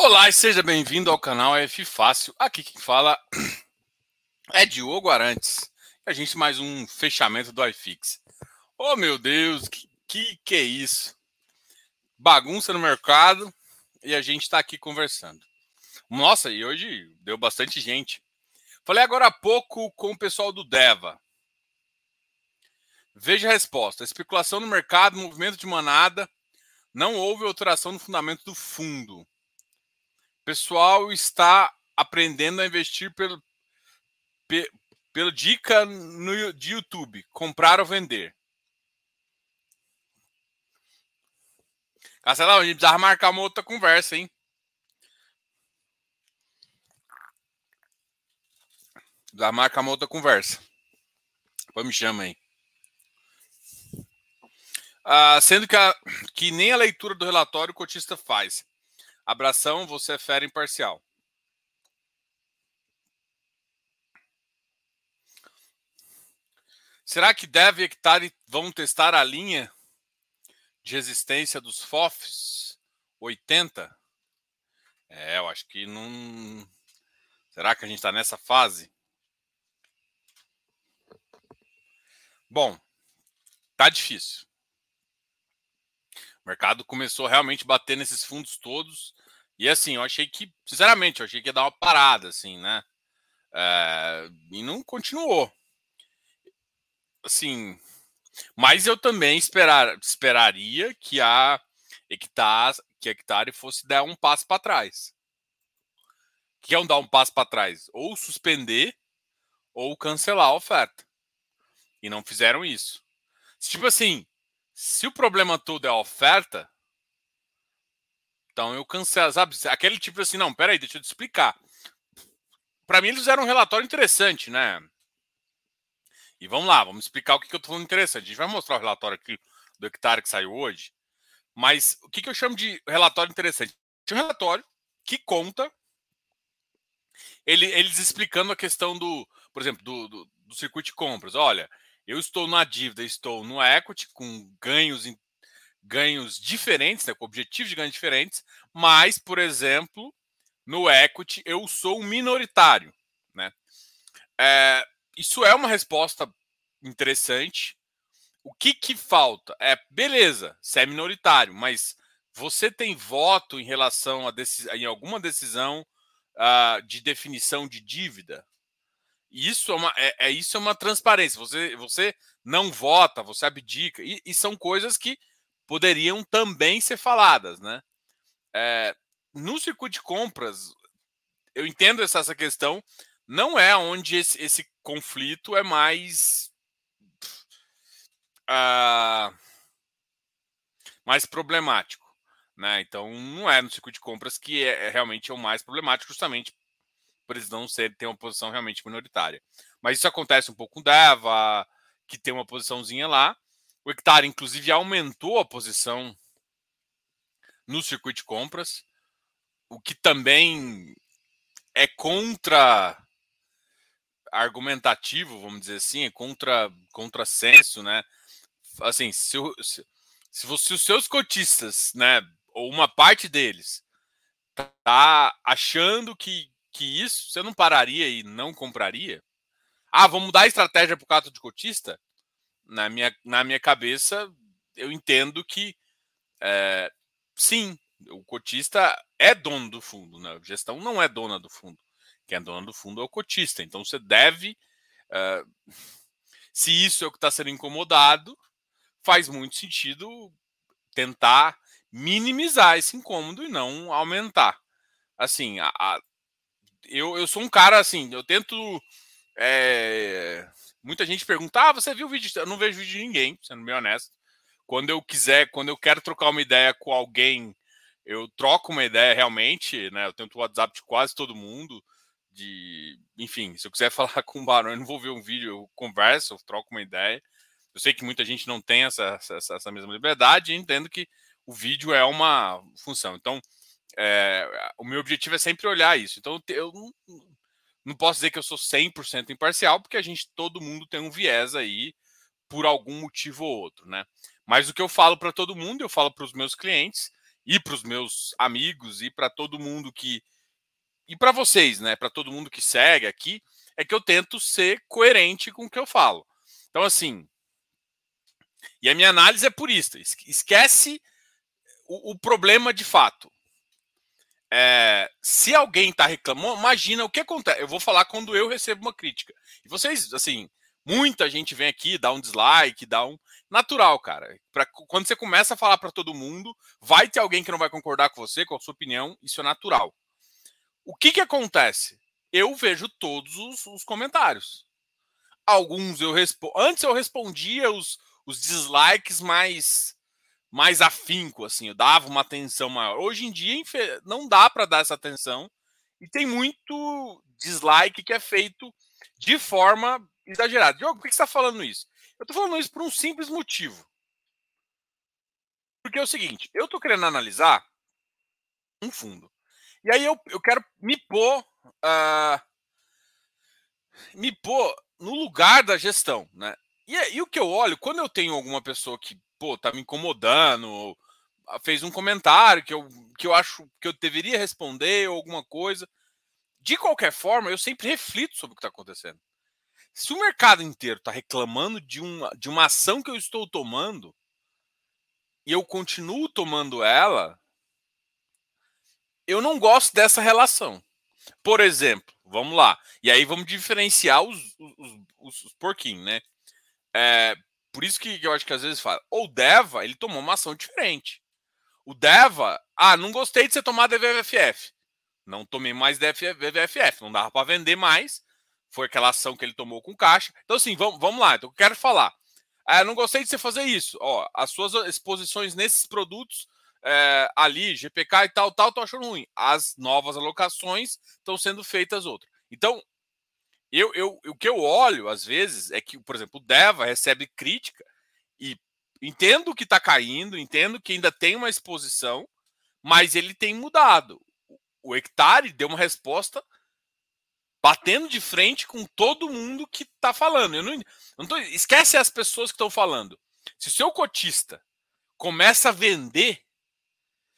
Olá e seja bem-vindo ao canal F Fácil. Aqui quem fala é Diogo Arantes. A gente mais um fechamento do iFix. Oh meu Deus, que, que que é isso? Bagunça no mercado e a gente está aqui conversando. Nossa, e hoje deu bastante gente. Falei agora há pouco com o pessoal do Deva. Veja a resposta. Especulação no mercado, movimento de manada. Não houve alteração no fundamento do fundo pessoal está aprendendo a investir pelo, pe, pelo dica no, de YouTube, comprar ou vender. Castelão, a gente precisava marcar uma outra conversa, hein? Precisava marcar uma outra conversa. Depois me chama aí. Ah, sendo que, a, que nem a leitura do relatório o cotista faz. Abração, você é fera imparcial. Será que deve hectare vão testar a linha de resistência dos FOFs 80? É, eu acho que não. Será que a gente está nessa fase? Bom, tá difícil. O mercado começou realmente a bater nesses fundos todos. E assim, eu achei que, sinceramente, eu achei que ia dar uma parada, assim, né? É, e não continuou. Assim, mas eu também esperar, esperaria que a hectare, que a hectare fosse dar um passo para trás. Que é um dar um passo para trás? Ou suspender ou cancelar a oferta. E não fizeram isso. Tipo assim, se o problema todo é a oferta, então eu cancelo, sabe? Aquele tipo assim, não, peraí, deixa eu te explicar. Para mim, eles fizeram um relatório interessante, né? E vamos lá, vamos explicar o que, que eu tô falando interessante. A gente vai mostrar o relatório aqui do hectare que saiu hoje. Mas o que, que eu chamo de relatório interessante? Tinha um relatório que conta ele, eles explicando a questão do, por exemplo, do, do, do circuito de compras. Olha, eu estou na dívida, estou no equity com ganhos ganhos diferentes, né, com objetivos de ganhos diferentes, mas, por exemplo, no equity eu sou um minoritário, né? É, isso é uma resposta interessante. O que que falta? É beleza, você é minoritário, mas você tem voto em relação a em alguma decisão uh, de definição de dívida? Isso é uma, é, é, isso é uma transparência. Você, você não vota, você abdica. E, e são coisas que poderiam também ser faladas, né? É, no circuito de compras, eu entendo essa, essa questão. Não é onde esse, esse conflito é mais. Uh, mais problemático. Né? Então, não é no circuito de compras que é, é realmente é o mais problemático, justamente por eles não ser, ter uma posição realmente minoritária. Mas isso acontece um pouco com o Deva, que tem uma posiçãozinha lá. O Hectare, inclusive, aumentou a posição no circuito de compras, o que também é contra argumentativo, vamos dizer assim, é contra contrassenso, né? Assim, se, se, se, se os seus cotistas, né, ou uma parte deles, tá achando que que isso você não pararia e não compraria? Ah, vamos mudar a estratégia para o caso de cotista? Na minha, na minha cabeça, eu entendo que é, sim, o cotista é dono do fundo, né? A gestão não é dona do fundo. Quem é dona do fundo é o cotista. Então você deve. É, se isso é o que está sendo incomodado, faz muito sentido tentar minimizar esse incômodo e não aumentar. Assim, a, a, eu, eu sou um cara assim, eu tento. É... Muita gente pergunta: ah, você viu o vídeo? Eu não vejo vídeo de ninguém, sendo bem honesto. Quando eu quiser, quando eu quero trocar uma ideia com alguém, eu troco uma ideia realmente, né? Eu tento o WhatsApp de quase todo mundo. De, enfim, se eu quiser falar com o Barão, eu não vou ver um vídeo, eu converso, eu troco uma ideia. Eu sei que muita gente não tem essa, essa, essa mesma liberdade entendo que o vídeo é uma função. Então, é, o meu objetivo é sempre olhar isso. Então eu não posso dizer que eu sou 100% imparcial, porque a gente, todo mundo tem um viés aí por algum motivo ou outro, né? Mas o que eu falo para todo mundo, eu falo para os meus clientes, e para os meus amigos e para todo mundo que e para vocês, né, para todo mundo que segue aqui, é que eu tento ser coerente com o que eu falo. Então assim, e a minha análise é purista. Esquece o, o problema de fato. É, se alguém está reclamando, imagina o que acontece. Eu vou falar quando eu recebo uma crítica. E vocês, assim, muita gente vem aqui, dá um dislike, dá um. Natural, cara. Pra, quando você começa a falar para todo mundo, vai ter alguém que não vai concordar com você, com a sua opinião, isso é natural. O que, que acontece? Eu vejo todos os, os comentários. Alguns eu respondo. Antes eu respondia os, os dislikes mais mais afinco, assim, eu dava uma atenção maior. Hoje em dia não dá para dar essa atenção e tem muito dislike que é feito de forma exagerada. Diogo, por que você está falando isso? Eu estou falando isso por um simples motivo. Porque é o seguinte, eu estou querendo analisar um fundo. E aí eu, eu quero me pôr. Uh, me pôr no lugar da gestão, né? E, e o que eu olho, quando eu tenho alguma pessoa que pô, tá me incomodando, fez um comentário que eu, que eu acho que eu deveria responder ou alguma coisa. De qualquer forma, eu sempre reflito sobre o que está acontecendo. Se o mercado inteiro está reclamando de uma, de uma ação que eu estou tomando e eu continuo tomando ela, eu não gosto dessa relação. Por exemplo, vamos lá. E aí vamos diferenciar os, os, os, os porquinhos, né? É, por isso que eu acho que às vezes fala. O Deva, ele tomou uma ação diferente. O Deva, ah, não gostei de você tomar DVFF. Não tomei mais DVFF, não dava para vender mais. Foi aquela ação que ele tomou com caixa. Então, assim, vamos, vamos lá. Então, eu quero falar. Ah, não gostei de você fazer isso. Ó, as suas exposições nesses produtos é, ali, GPK e tal, tal, tô achando ruim. As novas alocações estão sendo feitas outras. Então, eu, eu, o que eu olho, às vezes, é que, por exemplo, o Deva recebe crítica e entendo que está caindo, entendo que ainda tem uma exposição, mas ele tem mudado. O Hectare deu uma resposta batendo de frente com todo mundo que está falando. Eu não, eu não tô, esquece as pessoas que estão falando. Se o seu cotista começa a vender,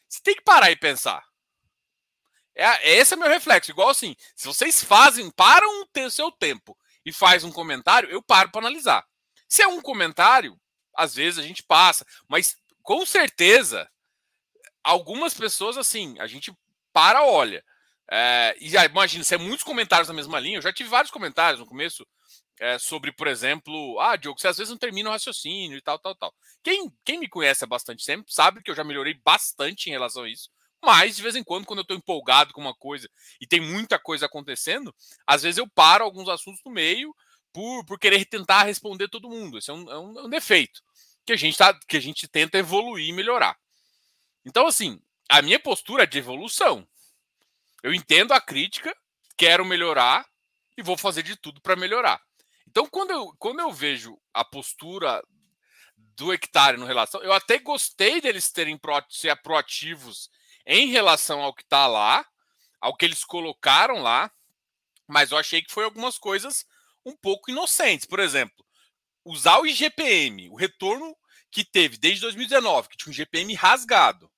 você tem que parar e pensar. É, esse é meu reflexo. Igual assim, se vocês fazem, param o seu tempo e faz um comentário, eu paro para analisar. Se é um comentário, às vezes a gente passa, mas com certeza, algumas pessoas assim, a gente para, olha. É, e imagina, se é muitos comentários na mesma linha, eu já tive vários comentários no começo é, sobre, por exemplo, ah, Diogo, você às vezes não termina o raciocínio e tal, tal, tal. Quem, quem me conhece há bastante tempo sabe que eu já melhorei bastante em relação a isso. Mas, de vez em quando, quando eu estou empolgado com uma coisa e tem muita coisa acontecendo, às vezes eu paro alguns assuntos no meio por, por querer tentar responder todo mundo. Esse é um, é um, é um defeito que a, gente tá, que a gente tenta evoluir e melhorar. Então, assim, a minha postura é de evolução. Eu entendo a crítica, quero melhorar e vou fazer de tudo para melhorar. Então, quando eu, quando eu vejo a postura do hectare no relação, eu até gostei deles terem pro, ser proativos em relação ao que está lá, ao que eles colocaram lá, mas eu achei que foi algumas coisas um pouco inocentes. Por exemplo, usar o IGPM, o retorno que teve desde 2019, que tinha um GPM rasgado,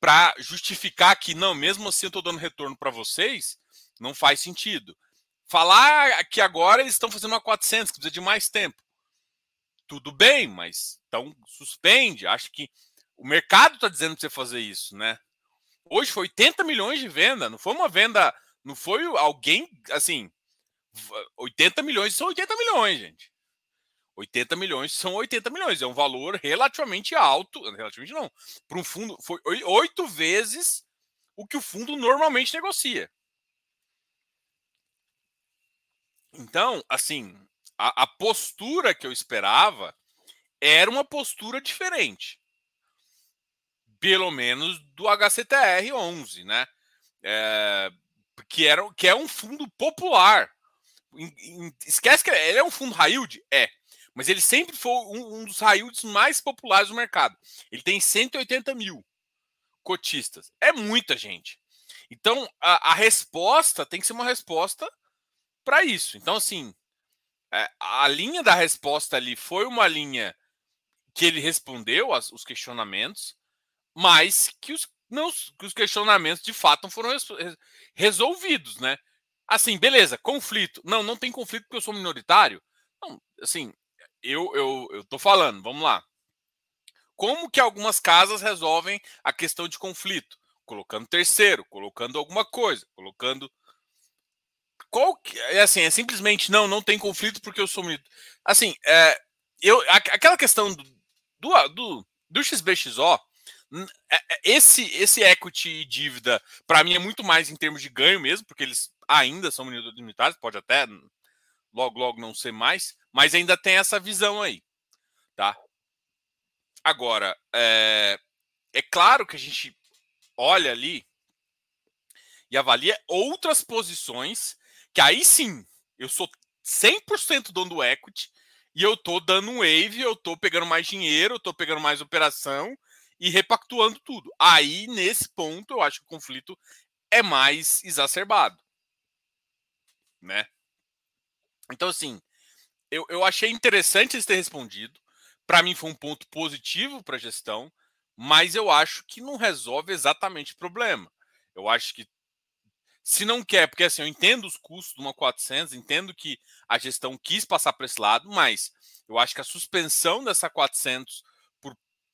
para justificar que não, mesmo assim eu estou dando retorno para vocês, não faz sentido. Falar que agora eles estão fazendo uma 400, que precisa de mais tempo. Tudo bem, mas então suspende. Acho que o mercado está dizendo para você fazer isso, né? Hoje foi 80 milhões de venda, não foi uma venda, não foi alguém, assim, 80 milhões são 80 milhões, gente. 80 milhões são 80 milhões, é um valor relativamente alto, relativamente não, para um fundo, foi oito vezes o que o fundo normalmente negocia. Então, assim, a, a postura que eu esperava era uma postura diferente pelo menos do HCTR 11, né? É, que, era, que é um fundo popular. Esquece que ele é um fundo high yield? É. Mas ele sempre foi um, um dos high yields mais populares do mercado. Ele tem 180 mil cotistas. É muita gente. Então, a, a resposta tem que ser uma resposta para isso. Então, assim, é, a linha da resposta ali foi uma linha que ele respondeu aos, os questionamentos mas que os, não que os questionamentos de fato não foram resolvidos, né? Assim, beleza, conflito. Não, não tem conflito porque eu sou minoritário. Não, assim, eu, eu, eu tô falando, vamos lá. Como que algumas casas resolvem a questão de conflito? Colocando terceiro, colocando alguma coisa, colocando. Qual que, é assim, é simplesmente não, não tem conflito porque eu sou minoritário. Assim, é, eu, aquela questão do, do, do, do XBXO, esse, esse equity e dívida, para mim, é muito mais em termos de ganho mesmo, porque eles ainda são minoritários, pode até logo, logo não ser mais, mas ainda tem essa visão aí, tá? Agora, é, é claro que a gente olha ali e avalia outras posições que aí sim, eu sou 100% dono do equity e eu tô dando um wave, eu tô pegando mais dinheiro, eu tô pegando mais operação e repactuando tudo. Aí, nesse ponto, eu acho que o conflito é mais exacerbado. Né? Então, assim, eu, eu achei interessante eles ter respondido. Para mim, foi um ponto positivo para a gestão, mas eu acho que não resolve exatamente o problema. Eu acho que se não quer, porque assim, eu entendo os custos de uma 400, entendo que a gestão quis passar para esse lado, mas eu acho que a suspensão dessa 400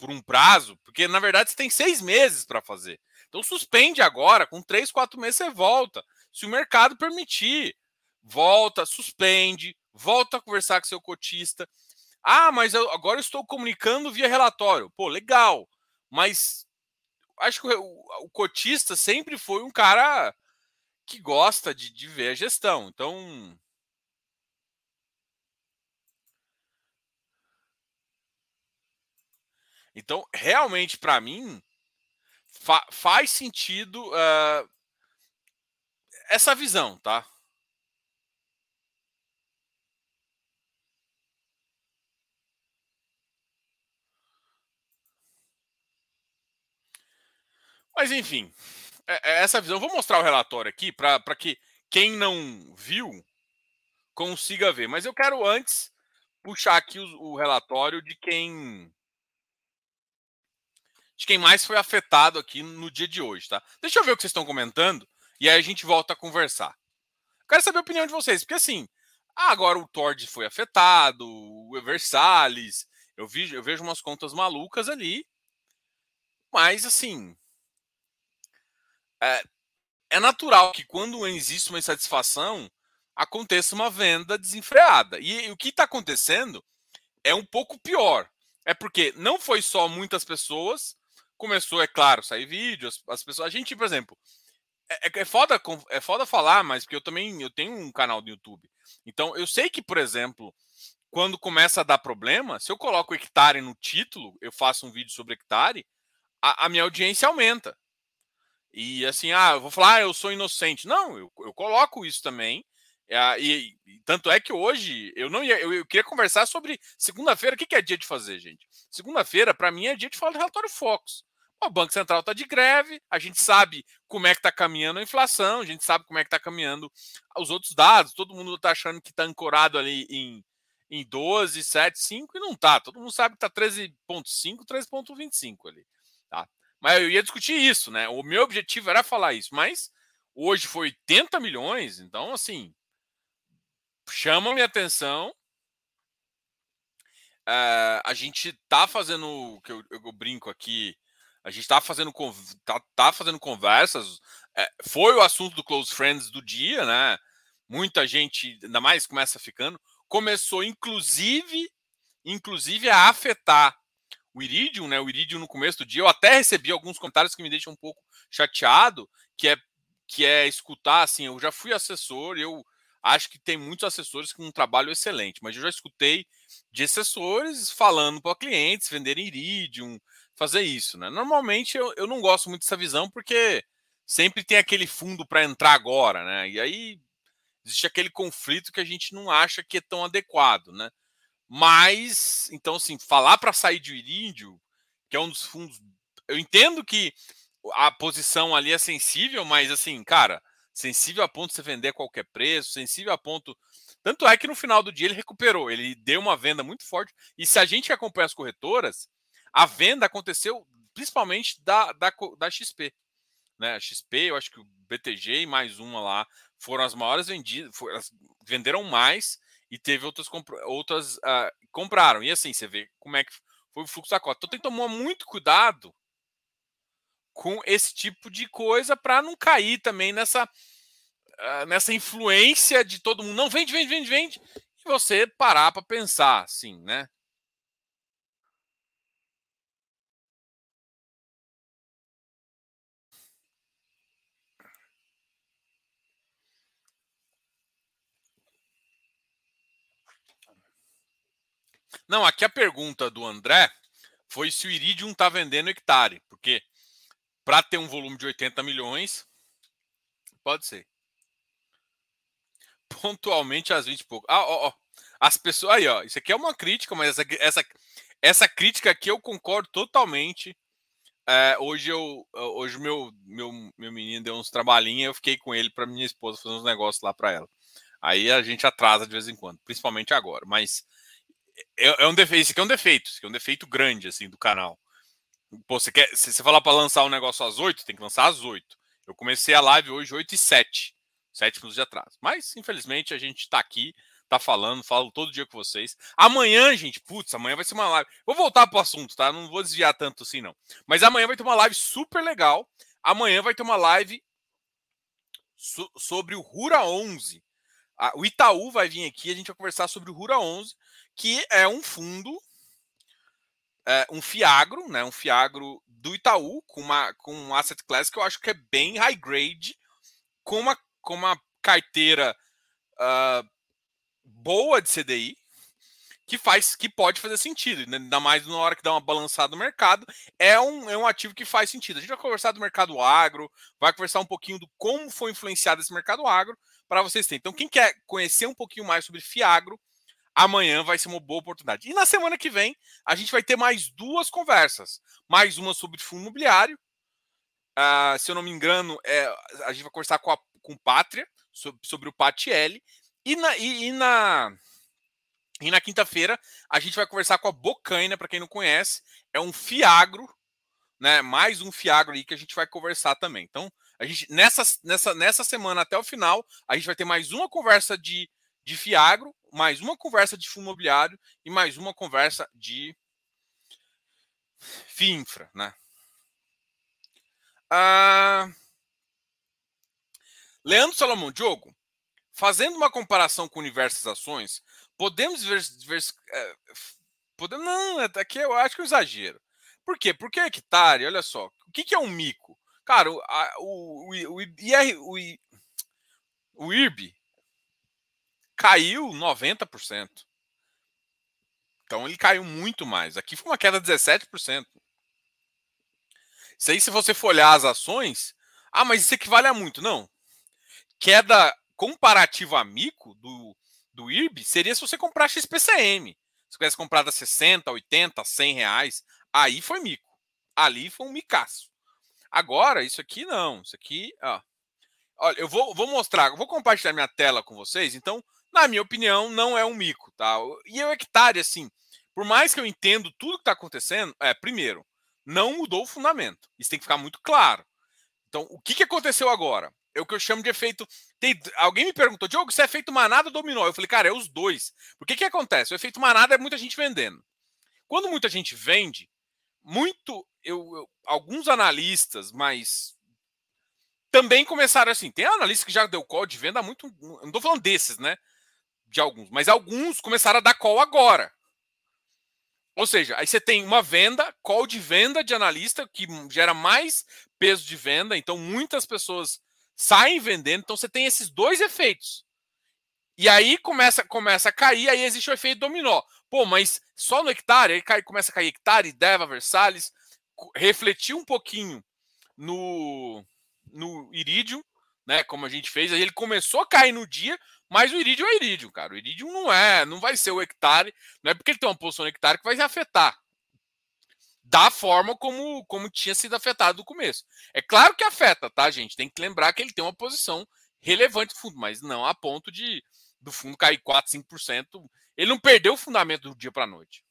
por um prazo, porque na verdade você tem seis meses para fazer. Então suspende agora, com três, quatro meses você volta. Se o mercado permitir, volta, suspende, volta a conversar com seu cotista. Ah, mas eu, agora eu estou comunicando via relatório. Pô, legal. Mas acho que o, o, cotista sempre foi um cara que gosta de, de ver a gestão. Então, Então, realmente, para mim, fa faz sentido uh, essa visão, tá? Mas, enfim, é, é essa visão. Vou mostrar o relatório aqui para que quem não viu consiga ver. Mas eu quero antes puxar aqui o, o relatório de quem de quem mais foi afetado aqui no dia de hoje, tá? Deixa eu ver o que vocês estão comentando e aí a gente volta a conversar. Quero saber a opinião de vocês, porque assim, agora o Tord foi afetado, o Eversalis, eu, vi, eu vejo umas contas malucas ali, mas assim, é, é natural que quando existe uma insatisfação, aconteça uma venda desenfreada. E, e o que está acontecendo é um pouco pior. É porque não foi só muitas pessoas começou, é claro, sair vídeo, as, as pessoas. A gente, por exemplo, é, é, é, foda, é foda falar, mas porque eu também eu tenho um canal do YouTube. Então, eu sei que, por exemplo, quando começa a dar problema, se eu coloco hectare no título, eu faço um vídeo sobre hectare, a, a minha audiência aumenta. E assim, ah, eu vou falar, ah, eu sou inocente. Não, eu, eu coloco isso também. É, e, e, tanto é que hoje eu não ia, eu, eu queria conversar sobre segunda-feira. O que, que, é dia de fazer, gente? Segunda-feira, para mim, é dia de falar do relatório Focus. O Banco Central está de greve, a gente sabe como é que está caminhando a inflação, a gente sabe como é que está caminhando os outros dados. Todo mundo está achando que está ancorado ali em, em 12, 7, 5 e não está. Todo mundo sabe que está 13,5, 13,25 ali. Tá? Mas eu ia discutir isso, né? O meu objetivo era falar isso, mas hoje foi 80 milhões, então assim chama minha atenção. Uh, a gente tá fazendo, que eu, eu, brinco aqui, a gente tá fazendo, tá, tá fazendo conversas. É, foi o assunto do Close Friends do dia, né? Muita gente, ainda mais começa ficando. Começou, inclusive, inclusive a afetar o Iridium, né? O Iridium no começo do dia. Eu até recebi alguns comentários que me deixam um pouco chateado, que é que é escutar assim, eu já fui assessor, eu Acho que tem muitos assessores com um trabalho excelente, mas eu já escutei de assessores falando para clientes venderem Iridium, fazer isso. Né? Normalmente eu, eu não gosto muito dessa visão porque sempre tem aquele fundo para entrar agora, né? E aí existe aquele conflito que a gente não acha que é tão adequado, né? Mas, então, assim, falar para sair de Iridium, que é um dos fundos. Eu entendo que a posição ali é sensível, mas, assim, cara, sensível a ponto de você vender a qualquer preço, sensível a ponto. Tanto é que no final do dia ele recuperou, ele deu uma venda muito forte. E se a gente acompanha as corretoras, a venda aconteceu principalmente da, da, da XP. Né? A XP, eu acho que o BTG e mais uma lá foram as maiores vendidas, venderam mais e teve outras, outras uh, compraram. E assim, você vê como é que foi o fluxo da cota. Então tem que tomar muito cuidado com esse tipo de coisa para não cair também nessa, uh, nessa influência de todo mundo. Não, vende, vende, vende, vende. E você parar para pensar, assim, né? Não, aqui a pergunta do André foi se o Iridium está vendendo hectare, porque para ter um volume de 80 milhões, pode ser. Pontualmente às 20 e pouco. Ah, ó, ó. As pessoas. Aí, ó. Isso aqui é uma crítica, mas essa, essa, essa crítica aqui eu concordo totalmente. É, hoje eu hoje meu, meu meu menino deu uns trabalhinhos eu fiquei com ele para minha esposa fazer uns negócios lá para ela aí a gente atrasa de vez em quando principalmente agora mas é, é um defeito. Isso aqui é um defeito. Isso aqui é um defeito grande, assim, do canal. Pô, você quer. Se você falar para lançar um negócio às 8, tem que lançar às 8. Eu comecei a live hoje 8 e 7. 7 minutos de atraso. Mas, infelizmente, a gente tá aqui, tá falando, falo todo dia com vocês. Amanhã, gente, putz, amanhã vai ser uma live. Vou voltar pro assunto, tá? Não vou desviar tanto assim, não. Mas amanhã vai ter uma live super legal. Amanhã vai ter uma live so sobre o Rura 11. o Itaú vai vir aqui, a gente vai conversar sobre o Rura 11 que é um fundo, é, um fiagro, né, um fiagro do Itaú, com, uma, com um asset class que eu acho que é bem high grade, com uma, com uma carteira uh, boa de CDI, que faz que pode fazer sentido, né? ainda mais na hora que dá uma balançada no mercado, é um, é um ativo que faz sentido. A gente vai conversar do mercado agro, vai conversar um pouquinho do como foi influenciado esse mercado agro para vocês terem. Então, quem quer conhecer um pouquinho mais sobre Fiagro, amanhã vai ser uma boa oportunidade. E na semana que vem, a gente vai ter mais duas conversas. Mais uma sobre fundo imobiliário. Uh, se eu não me engano, é, a gente vai conversar com, a, com Pátria sobre, sobre o Patielli. E na, e, e na, e na quinta-feira, a gente vai conversar com a Bocaina, para quem não conhece. É um fiagro, né? Mais um fiagro aí que a gente vai conversar também. Então, a gente, nessa, nessa, nessa semana até o final, a gente vai ter mais uma conversa de, de Fiagro, mais uma conversa de fundo imobiliário e mais uma conversa de FINFRA, né? Ah, Leandro Salomão, Diogo, fazendo uma comparação com diversas ações, podemos ver, ver é, podemos, não, é, aqui eu acho que é um exagero. Por quê? Porque é hectare, olha só, o que, que é um mico? Cara, o, a, o, o, o, IR, o, o IRB caiu 90%. Então ele caiu muito mais. Aqui foi uma queda de 17%. Isso aí, se você for olhar as ações, ah, mas isso equivale a muito. Não. Queda comparativa a mico do, do IRB seria se você comprar XPCM. Se tivesse comprado a 60, 80, 100 reais, aí foi mico. Ali foi um micaço. Agora, isso aqui não. Isso aqui, ó. Olha, eu vou, vou mostrar, vou compartilhar minha tela com vocês. Então, na minha opinião, não é um mico, tá? E o hectare, assim, por mais que eu entendo tudo que está acontecendo, é, primeiro, não mudou o fundamento. Isso tem que ficar muito claro. Então, o que, que aconteceu agora? É o que eu chamo de efeito. Tem... Alguém me perguntou, Diogo, se é efeito manada ou dominó? Eu falei, cara, é os dois. Por que que acontece? O efeito manada é muita gente vendendo. Quando muita gente vende, muito. Eu, eu, alguns analistas, mas também começaram assim. Tem analista que já deu call de venda há muito. Não estou falando desses, né? De alguns, mas alguns começaram a dar call agora. Ou seja, aí você tem uma venda, call de venda de analista, que gera mais peso de venda, então muitas pessoas saem vendendo, então você tem esses dois efeitos. E aí começa, começa a cair, aí existe o efeito dominó. Pô, mas só no hectare, aí cai, começa a cair hectare, Deva, Versalhes, refletir um pouquinho no, no Iridium, né? Como a gente fez, aí ele começou a cair no dia, mas o Iridium é Iridium, cara. O Iridium não é, não vai ser o hectare, não é porque ele tem uma posição no hectare que vai afetar da forma como, como tinha sido afetado no começo. É claro que afeta, tá, gente? Tem que lembrar que ele tem uma posição relevante no fundo, mas não a ponto de do fundo cair 4, 5%. Ele não perdeu o fundamento do dia para a noite.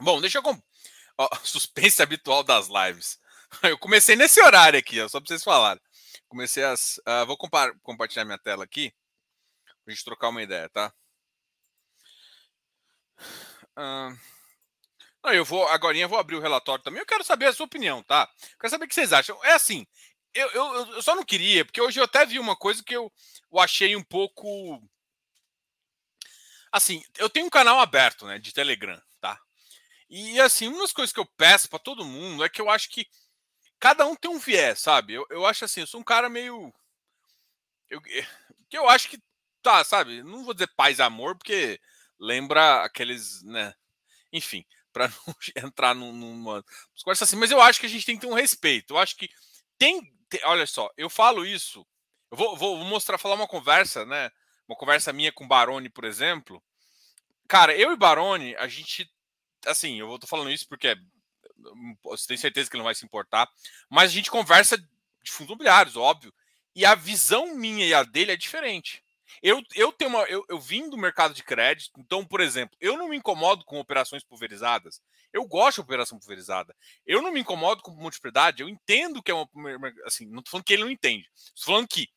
Bom, deixa eu. Ó, suspense habitual das lives. Eu comecei nesse horário aqui, ó, só para vocês falarem. Comecei as. Uh, vou compartilhar minha tela aqui. Pra gente trocar uma ideia, tá? Uh, não, eu vou. Agora eu vou abrir o relatório também. Eu quero saber a sua opinião, tá? Quero saber o que vocês acham. É assim. Eu, eu, eu só não queria, porque hoje eu até vi uma coisa que eu, eu achei um pouco. Assim, eu tenho um canal aberto, né, de Telegram, tá? E assim, uma das coisas que eu peço para todo mundo é que eu acho que cada um tem um viés, sabe? Eu, eu acho assim, eu sou um cara meio. Eu, que eu acho que. Tá, sabe? Não vou dizer paz e amor, porque lembra aqueles, né? Enfim, para não entrar numa assim, mas eu acho que a gente tem que ter um respeito. Eu acho que tem. tem olha só, eu falo isso. Eu vou, vou, mostrar, falar uma conversa, né? Uma conversa minha com o Barone, por exemplo. Cara, eu e Barone, a gente. Assim, eu tô falando isso porque você tem certeza que ele não vai se importar. Mas a gente conversa de fundos imobiliários, óbvio. E a visão minha e a dele é diferente. Eu, eu tenho uma. Eu, eu vim do mercado de crédito, então, por exemplo, eu não me incomodo com operações pulverizadas. Eu gosto de operação pulverizada. Eu não me incomodo com multiplicidade. Eu entendo que é uma. Assim, não estou falando que ele não entende. Estou falando que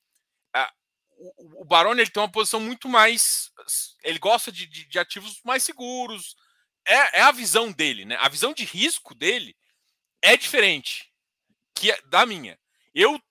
ah, o, o Barone ele tem uma posição muito mais. Ele gosta de, de, de ativos mais seguros, é, é a visão dele, né? A visão de risco dele é diferente que da minha. Eu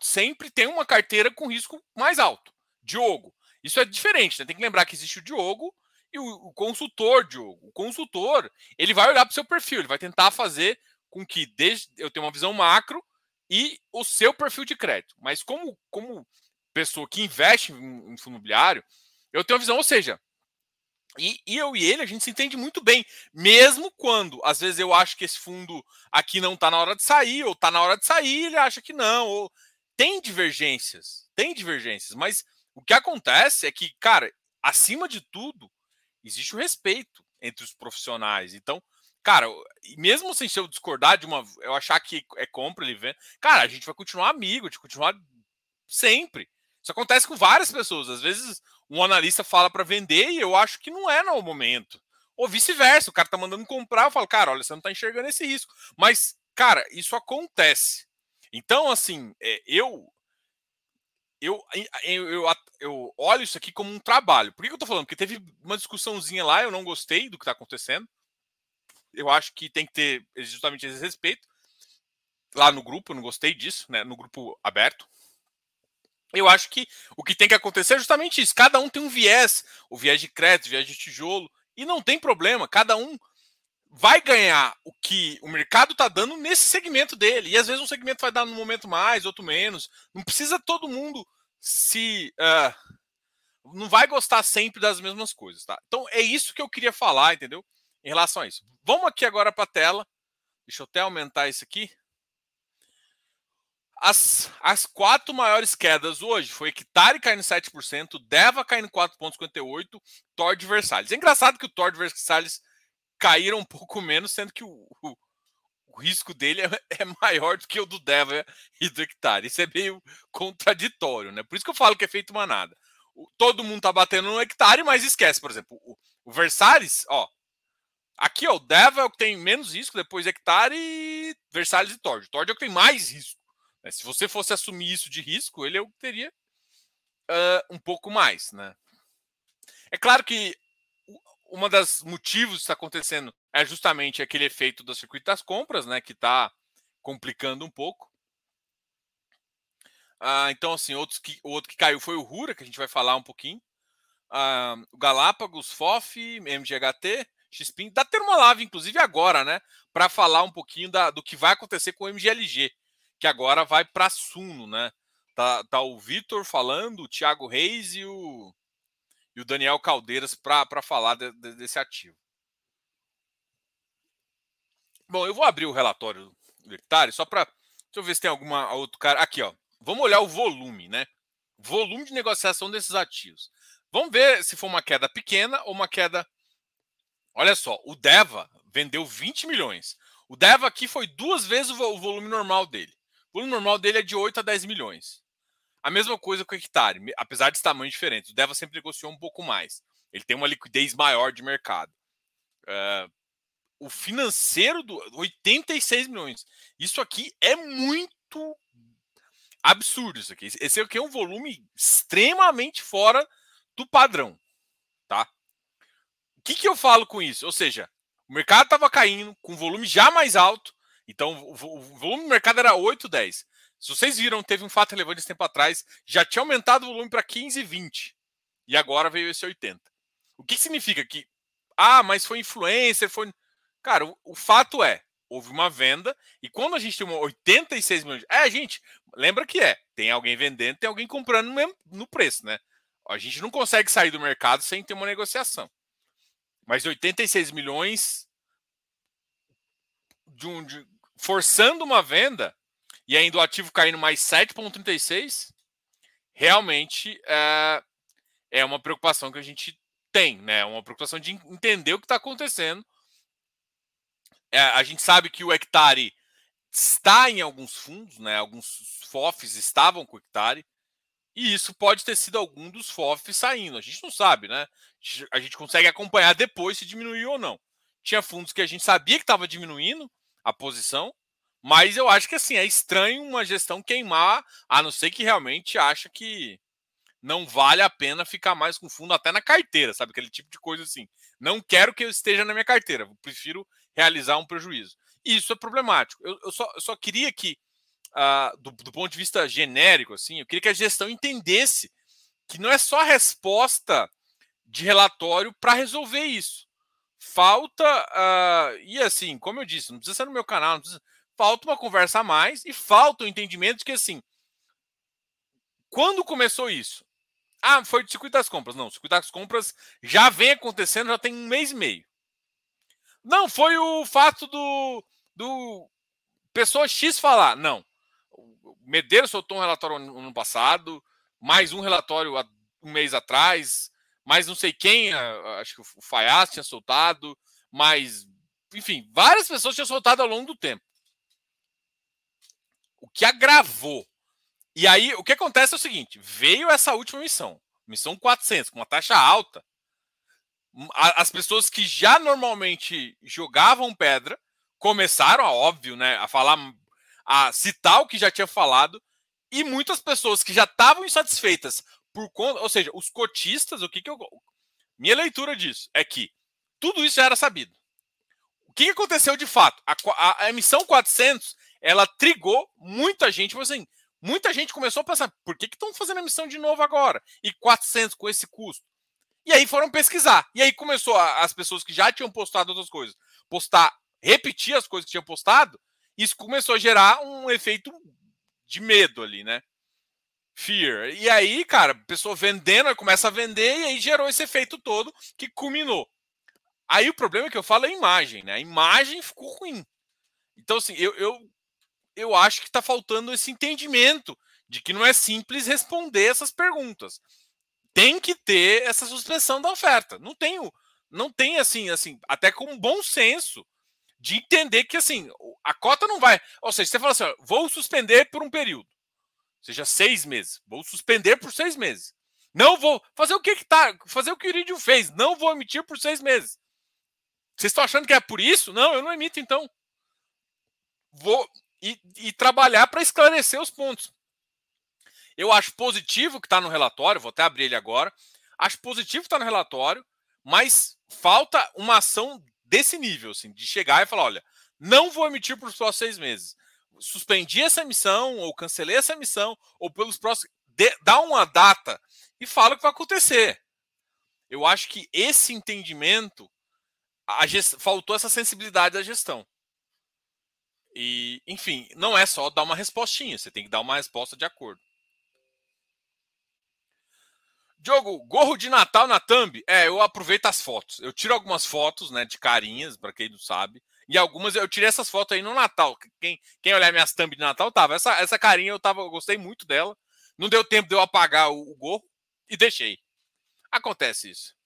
sempre tenho uma carteira com risco mais alto. Diogo. Isso é diferente, né? Tem que lembrar que existe o Diogo e o, o consultor Diogo. O consultor, ele vai olhar para o seu perfil, ele vai tentar fazer com que desde eu tenha uma visão macro e o seu perfil de crédito. Mas como, como pessoa que investe em, em fundo imobiliário, eu tenho uma visão, ou seja, e, e, eu e ele, a gente se entende muito bem, mesmo quando, às vezes, eu acho que esse fundo aqui não está na hora de sair, ou está na hora de sair, ele acha que não. Ou... Tem divergências, tem divergências, mas o que acontece é que, cara, acima de tudo, existe o respeito entre os profissionais. Então, cara, mesmo sem se eu discordar de uma. Eu achar que é compra, ele vem. Cara, a gente vai continuar amigo, a gente vai continuar sempre. Isso acontece com várias pessoas. Às vezes um analista fala para vender e eu acho que não é no momento. Ou vice-versa, o cara tá mandando comprar, eu falo, cara, olha, você não tá enxergando esse risco. Mas, cara, isso acontece. Então, assim, é, eu, eu, eu, eu, eu olho isso aqui como um trabalho. Por que eu tô falando? Porque teve uma discussãozinha lá, eu não gostei do que tá acontecendo. Eu acho que tem que ter justamente esse respeito. Lá no grupo, eu não gostei disso, né? No grupo aberto. Eu acho que o que tem que acontecer é justamente isso. Cada um tem um viés, o viés de crédito, o viés de tijolo, e não tem problema. Cada um vai ganhar o que o mercado está dando nesse segmento dele. E às vezes um segmento vai dar num momento mais, outro menos. Não precisa todo mundo se. Uh, não vai gostar sempre das mesmas coisas, tá? Então é isso que eu queria falar, entendeu? Em relação a isso. Vamos aqui agora para a tela. Deixa eu até aumentar isso aqui. As, as quatro maiores quedas hoje foi Hectare caindo 7%, Deva caindo 4,58%, Thor de Versalhes. É engraçado que o Thor de Versalhes caíram um pouco menos, sendo que o, o, o risco dele é, é, maior do que o do Deva e do Hectare. Isso é meio contraditório, né? Por isso que eu falo que é feito manada. O, todo mundo tá batendo no Hectare, mas esquece, por exemplo, o, o Versalhes, ó. Aqui, ó, o Deva é o que tem menos risco, depois Hectare, Versalhes e Tord. Tord é o que tem mais risco. Né? Se você fosse assumir isso de risco, ele eu teria uh, um pouco mais, né? É claro que uma das motivos que está acontecendo é justamente aquele efeito do circuito das compras, né? Que está complicando um pouco. Uh, então, assim, outros que, o outro que caiu foi o Rura, que a gente vai falar um pouquinho. O Galápagos, FOF, MGHT, XPIN. Dá ter uma live, inclusive, agora, né? Para falar um pouquinho da, do que vai acontecer com o MGLG que agora vai para Suno, né? Tá, tá o Vitor falando, o Thiago Reis e o, e o Daniel Caldeiras para falar de, de, desse ativo. Bom, eu vou abrir o relatório do hectare só para. Deixa eu ver se tem alguma outro cara. Aqui, ó. Vamos olhar o volume, né? Volume de negociação desses ativos. Vamos ver se foi uma queda pequena ou uma queda. Olha só, o Deva vendeu 20 milhões. O Deva aqui foi duas vezes o volume normal dele. O volume normal dele é de 8 a 10 milhões. A mesma coisa com o hectare, apesar de tamanhos diferentes. O Deva sempre negociou um pouco mais. Ele tem uma liquidez maior de mercado. Uh, o financeiro do 86 milhões. Isso aqui é muito absurdo isso aqui. Esse aqui é um volume extremamente fora do padrão, tá? O que, que eu falo com isso? Ou seja, o mercado estava caindo com volume já mais alto, então o, volume do mercado era 8, 10. Se vocês viram, teve um fato relevante esse tempo atrás, já tinha aumentado o volume para 15, 20. E agora veio esse 80. O que significa que ah, mas foi influencer, foi Cara, o, o fato é, houve uma venda e quando a gente tem 86 milhões, é, gente, lembra que é, tem alguém vendendo, tem alguém comprando no, no preço, né? A gente não consegue sair do mercado sem ter uma negociação. Mas 86 milhões de um, de, forçando uma venda e ainda o ativo caindo mais 7,36, realmente é, é uma preocupação que a gente tem, né? Uma preocupação de entender o que está acontecendo é, a gente sabe que o hectare está em alguns fundos, né? Alguns FOFs estavam com o hectare. E isso pode ter sido algum dos FOFs saindo. A gente não sabe, né? A gente consegue acompanhar depois se diminuiu ou não. Tinha fundos que a gente sabia que estava diminuindo a posição, mas eu acho que assim é estranho uma gestão queimar, a não ser que realmente acha que não vale a pena ficar mais com fundo até na carteira, sabe? Aquele tipo de coisa assim. Não quero que eu esteja na minha carteira, prefiro realizar um prejuízo. Isso é problemático. Eu, eu, só, eu só, queria que, uh, do, do, ponto de vista genérico, assim, eu queria que a gestão entendesse que não é só resposta de relatório para resolver isso. Falta, uh, e assim, como eu disse, não precisa ser no meu canal, precisa, falta uma conversa a mais e falta o entendimento de que, assim, quando começou isso? Ah, foi o circuito das compras. Não, o circuito das compras já vem acontecendo, já tem um mês e meio. Não, foi o fato do, do pessoa X falar. Não. O Medeiros soltou um relatório no ano passado, mais um relatório um mês atrás, mais não sei quem, acho que o Faias tinha soltado, mas, enfim, várias pessoas tinham soltado ao longo do tempo. O que agravou. E aí, o que acontece é o seguinte: veio essa última missão, missão 400, com uma taxa alta, as pessoas que já normalmente jogavam pedra começaram, óbvio, né, a falar, a citar o que já tinha falado, e muitas pessoas que já estavam insatisfeitas por conta, ou seja, os cotistas, o que que eu minha leitura disso é que tudo isso já era sabido. O que aconteceu de fato? A, a, a emissão 400 ela trigou muita gente, assim, muita gente começou a pensar, por que estão fazendo a emissão de novo agora? E 400 com esse custo? E aí foram pesquisar. E aí começou a, as pessoas que já tinham postado outras coisas, postar, repetir as coisas que tinham postado, isso começou a gerar um efeito de medo ali, né? Fear. E aí, cara, a pessoa vendendo, começa a vender, e aí gerou esse efeito todo que culminou. Aí o problema é que eu falo é a imagem, né? A imagem ficou ruim. Então, assim, eu, eu, eu acho que está faltando esse entendimento de que não é simples responder essas perguntas tem que ter essa suspensão da oferta. Não tem, não tem assim, assim, até com bom senso de entender que assim a cota não vai. Ou seja, você fala assim, ó, vou suspender por um período, seja seis meses, vou suspender por seis meses. Não vou fazer o que que tá, fazer o que o fez, não vou emitir por seis meses. Vocês estão achando que é por isso? Não, eu não emito então. Vou e, e trabalhar para esclarecer os pontos. Eu acho positivo que está no relatório, vou até abrir ele agora. Acho positivo que está no relatório, mas falta uma ação desse nível, assim, de chegar e falar: olha, não vou emitir por só seis meses. Suspendi essa emissão, ou cancelei essa emissão, ou pelos próximos. De, dá uma data e fala o que vai acontecer. Eu acho que esse entendimento gest... faltou essa sensibilidade da gestão. E, enfim, não é só dar uma respostinha, você tem que dar uma resposta de acordo. Diogo, gorro de Natal na thumb? É, eu aproveito as fotos. Eu tiro algumas fotos, né, de carinhas, para quem não sabe. E algumas eu tirei essas fotos aí no Natal. Quem, quem olhar minhas thumb de Natal tava. Essa, essa carinha eu tava, eu gostei muito dela. Não deu tempo de eu apagar o, o gorro e deixei. Acontece isso.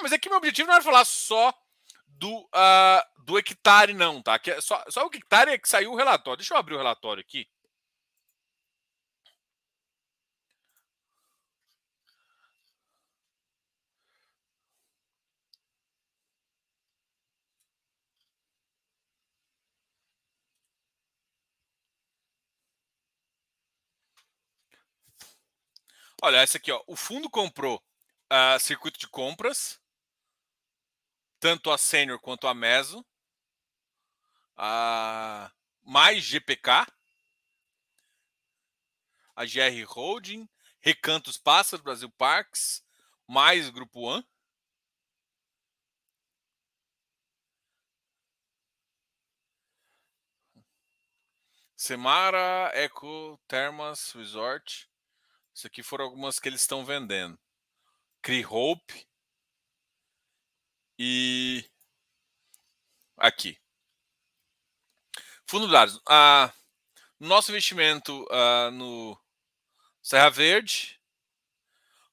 Mas aqui meu objetivo não era falar só do, uh, do hectare, não, tá? Que é só, só o hectare é que saiu o relatório. Deixa eu abrir o relatório aqui. Olha, essa aqui, ó. O fundo comprou uh, circuito de compras, tanto a Sênior quanto a Meso, uh, mais GPK, a GR Holding, Recantos Pássaros, Brasil Parks, mais Grupo One. Semara, Eco, Termas, Resort. Isso aqui foram algumas que eles estão vendendo. Cree Hope. E aqui. Fundo de dados. Ah, nosso investimento ah, no Serra Verde,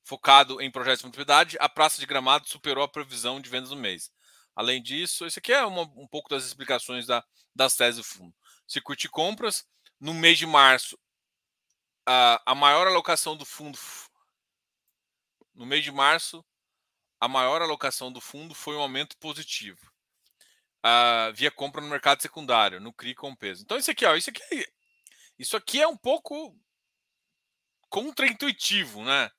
focado em projetos de mobilidade, a Praça de Gramado superou a previsão de vendas no mês. Além disso, isso aqui é uma, um pouco das explicações da, das teses do fundo. Circuito de compras, no mês de março, a, a maior alocação do fundo, no mês de março, a maior alocação do fundo foi um aumento positivo. Uh, via compra no mercado secundário, no CRI com peso. Então, isso aqui, ó, isso aqui, isso aqui é um pouco contraintuitivo, né?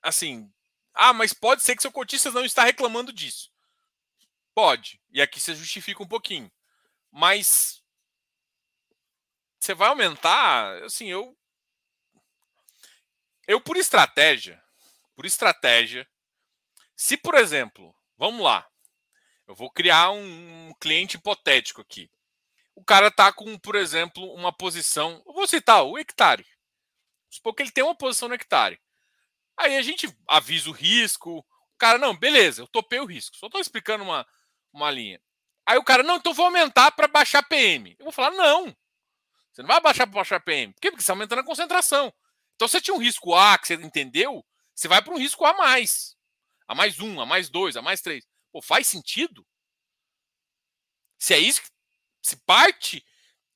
Assim, ah, mas pode ser que seu cotista não está reclamando disso. Pode. E aqui você justifica um pouquinho. Mas você vai aumentar, assim, eu eu por estratégia, por estratégia, se por exemplo, vamos lá, eu vou criar um cliente hipotético aqui. O cara tá com, por exemplo, uma posição, eu vou citar o hectare. Supor que ele tem uma posição no hectare. Aí a gente avisa o risco. O cara, não, beleza, eu topei o risco. Só estou explicando uma, uma linha. Aí o cara, não, então vou aumentar para baixar PM. Eu vou falar, não. Você não vai baixar para baixar PM. Por quê? Porque você está aumentando a concentração. Então, você tinha um risco A que você entendeu, você vai para um risco A mais. A mais um, a mais dois, a mais três. Pô, faz sentido? Se é isso, se parte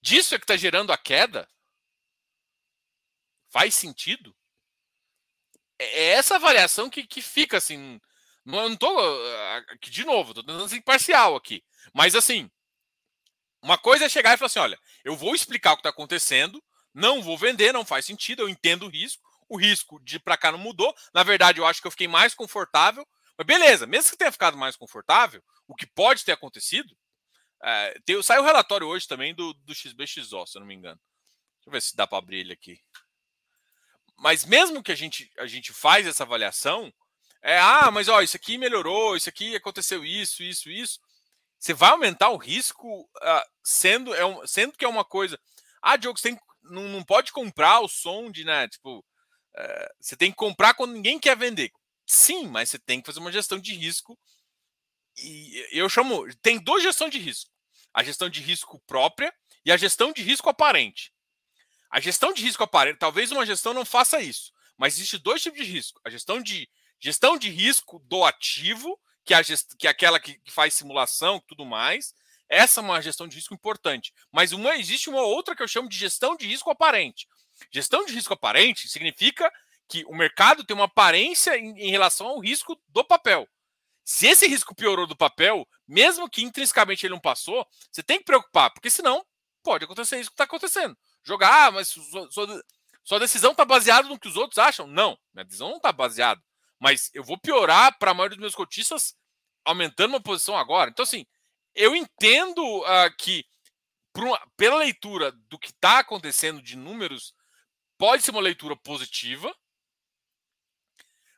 disso é que está gerando a queda, Faz sentido? É, é essa avaliação que, que fica assim. Não, eu não tô. Aqui, de novo, tô tentando ser imparcial aqui. Mas assim. Uma coisa é chegar e falar assim: olha, eu vou explicar o que está acontecendo, não vou vender, não faz sentido, eu entendo o risco. O risco de para cá não mudou. Na verdade, eu acho que eu fiquei mais confortável. Mas beleza, mesmo que tenha ficado mais confortável, o que pode ter acontecido. É, tem, saiu o relatório hoje também do, do XBXO, se eu não me engano. Deixa eu ver se dá para abrir ele aqui mas mesmo que a gente, a gente faz essa avaliação, é, ah, mas ó, isso aqui melhorou, isso aqui aconteceu isso, isso, isso. Você vai aumentar o risco uh, sendo, é um, sendo que é uma coisa. Ah, Diogo, você tem, não, não pode comprar o som de, né? Tipo, uh, você tem que comprar quando ninguém quer vender. Sim, mas você tem que fazer uma gestão de risco. E eu chamo. Tem duas gestões de risco: a gestão de risco própria e a gestão de risco aparente. A gestão de risco aparente, talvez uma gestão não faça isso, mas existe dois tipos de risco. A gestão de gestão de risco do ativo, que é, gest, que aquela que, que faz simulação e tudo mais. Essa é uma gestão de risco importante. Mas uma, existe uma outra que eu chamo de gestão de risco aparente. Gestão de risco aparente significa que o mercado tem uma aparência em, em relação ao risco do papel. Se esse risco piorou do papel, mesmo que intrinsecamente ele não passou, você tem que preocupar, porque senão pode acontecer isso que está acontecendo jogar, ah, mas sua, sua, sua decisão está baseada no que os outros acham. Não, minha decisão não está baseada. Mas eu vou piorar para a maioria dos meus cotistas aumentando uma posição agora. Então, assim, eu entendo uh, que uma, pela leitura do que está acontecendo de números, pode ser uma leitura positiva,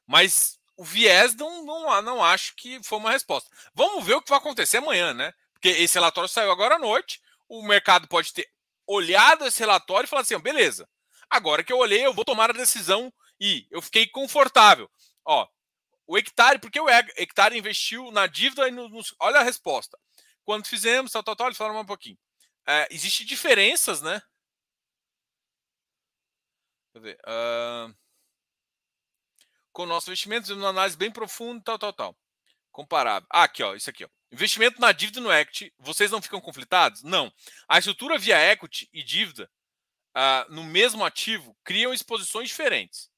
mas o viés não, não, não acho que foi uma resposta. Vamos ver o que vai acontecer amanhã, né? Porque esse relatório saiu agora à noite, o mercado pode ter olhado esse relatório e falado assim: beleza, agora que eu olhei, eu vou tomar a decisão e eu fiquei confortável. Ó, o hectare, porque o hectare investiu na dívida e nos, olha a resposta. Quando fizemos, tal, tal, tal, eles falaram um pouquinho. É, Existem diferenças, né? Quer ver, uh, com nossos investimentos, uma análise bem profunda, tal, tal, tal. Comparável. Ah, aqui, ó, isso aqui, ó. Investimento na dívida no equity, vocês não ficam conflitados? Não. A estrutura via equity e dívida uh, no mesmo ativo criam exposições diferentes.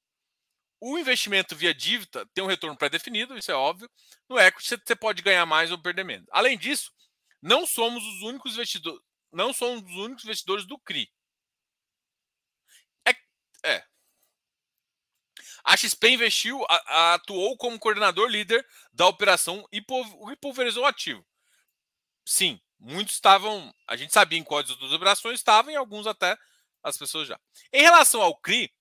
O investimento via dívida tem um retorno pré-definido, isso é óbvio. No equity você pode ganhar mais ou perder menos. Além disso, não somos os únicos investidores, não somos os únicos investidores do CRI. É, é. A XP investiu, a, a, atuou como coordenador líder da operação e, pulverizou o ativo. Sim, muitos estavam. A gente sabia em quais das operações estavam, e alguns até as pessoas já. Em relação ao CRI,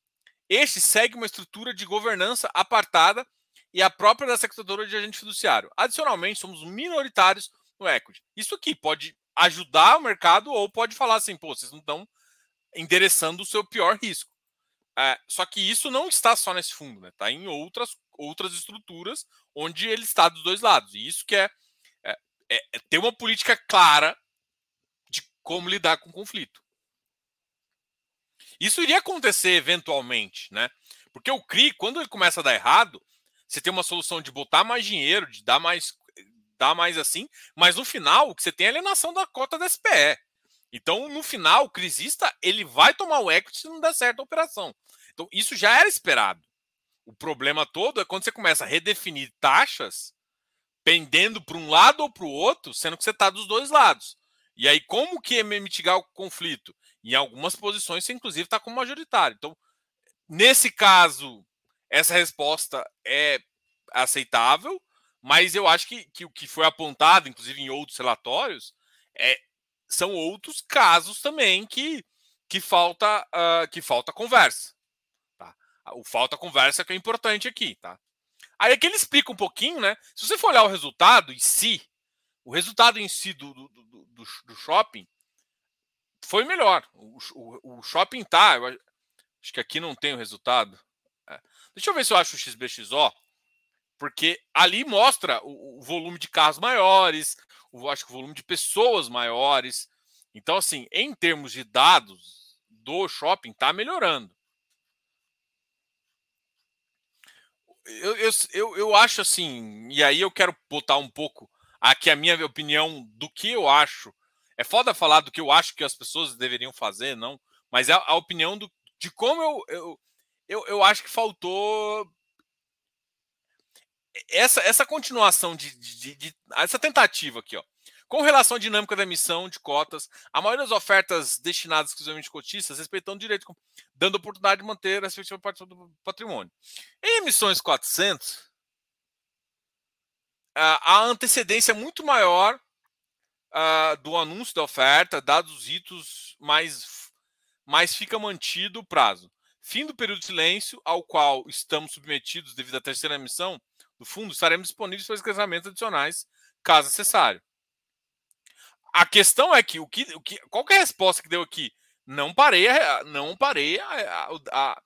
este segue uma estrutura de governança apartada e a própria da secretadora de agente fiduciário. Adicionalmente, somos minoritários no equity. Isso aqui pode ajudar o mercado ou pode falar assim, pô, vocês não estão endereçando o seu pior risco. É, só que isso não está só nesse fundo, né? Está em outras, outras estruturas onde ele está dos dois lados. E isso que é, é, é, é ter uma política clara de como lidar com o conflito. Isso iria acontecer eventualmente, né? Porque o CRI, quando ele começa a dar errado, você tem uma solução de botar mais dinheiro, de dar mais, dar mais assim, mas no final o que você tem é alienação da cota da SPE. Então, no final, o crisista ele vai tomar o equity se não der certo a operação. Então, isso já era esperado. O problema todo é quando você começa a redefinir taxas pendendo para um lado ou para o outro, sendo que você está dos dois lados. E aí, como que é mitigar o conflito? Em algumas posições, você inclusive está como majoritário. Então, nesse caso, essa resposta é aceitável, mas eu acho que, que o que foi apontado, inclusive em outros relatórios, é, são outros casos também que, que, falta, uh, que falta conversa. Tá? O falta conversa que é importante aqui. Tá? Aí aqui ele explica um pouquinho, né? Se você for olhar o resultado em si, o resultado em si do, do, do, do shopping foi melhor. O, o, o shopping tá. acho que aqui não tem o resultado. É. Deixa eu ver se eu acho o XBXO, porque ali mostra o, o volume de carros maiores, o, acho que o volume de pessoas maiores. Então, assim, em termos de dados do shopping, está melhorando. Eu, eu, eu, eu acho assim, e aí eu quero botar um pouco aqui a minha opinião do que eu acho. É foda falar do que eu acho que as pessoas deveriam fazer, não, mas é a opinião do, de como eu, eu, eu, eu acho que faltou essa, essa continuação de, de, de, essa tentativa aqui, ó. Com relação à dinâmica da emissão de cotas, a maioria das ofertas destinadas exclusivamente cotistas respeitando o direito, dando oportunidade de manter a efetiva parte do patrimônio. Em emissões 400, a antecedência é muito maior do anúncio da oferta, dados os ritos, mais, mais fica mantido o prazo. Fim do período de silêncio, ao qual estamos submetidos devido à terceira emissão, do fundo, estaremos disponíveis para esclarecimentos adicionais, caso necessário. A questão é que o que, o que qual que é a resposta que deu aqui? Não parei a, não parei a, a,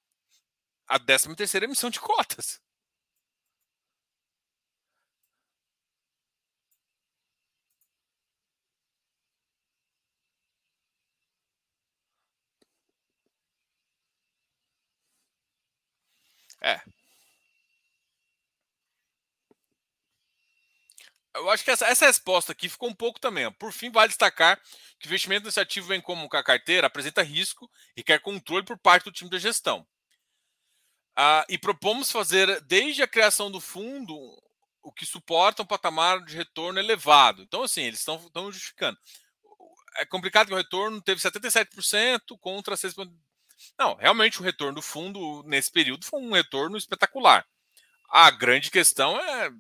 a 13 terceira emissão de cotas. É, Eu acho que essa, essa resposta aqui ficou um pouco também. Por fim, vale destacar que o investimento nesse ativo vem como com a carteira, apresenta risco e requer controle por parte do time da gestão. Ah, e propomos fazer, desde a criação do fundo, o que suporta um patamar de retorno elevado. Então, assim, eles estão justificando. É complicado que o retorno teve 77% contra 6%. Não, realmente o retorno do fundo nesse período foi um retorno espetacular. A grande questão é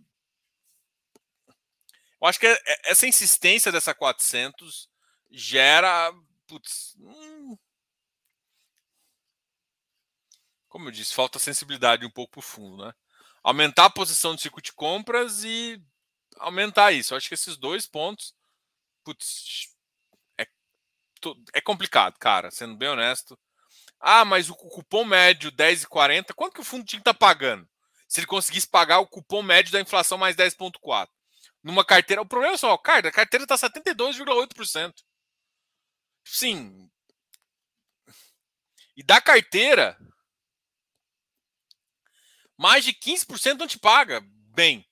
eu acho que é, é, essa insistência dessa 400 gera. Putz, hum, como eu disse, falta sensibilidade um pouco para o fundo, né? Aumentar a posição do circuito de compras e aumentar isso. Eu acho que esses dois pontos, putz, é, é complicado, cara, sendo bem honesto. Ah, mas o cupom médio 10,40, quanto que o fundo tinha que estar tá pagando? Se ele conseguisse pagar o cupom médio da inflação mais 10,4 numa carteira. O problema é só, cara, a carteira está 72,8%. Sim. E da carteira, mais de 15% não te paga bem.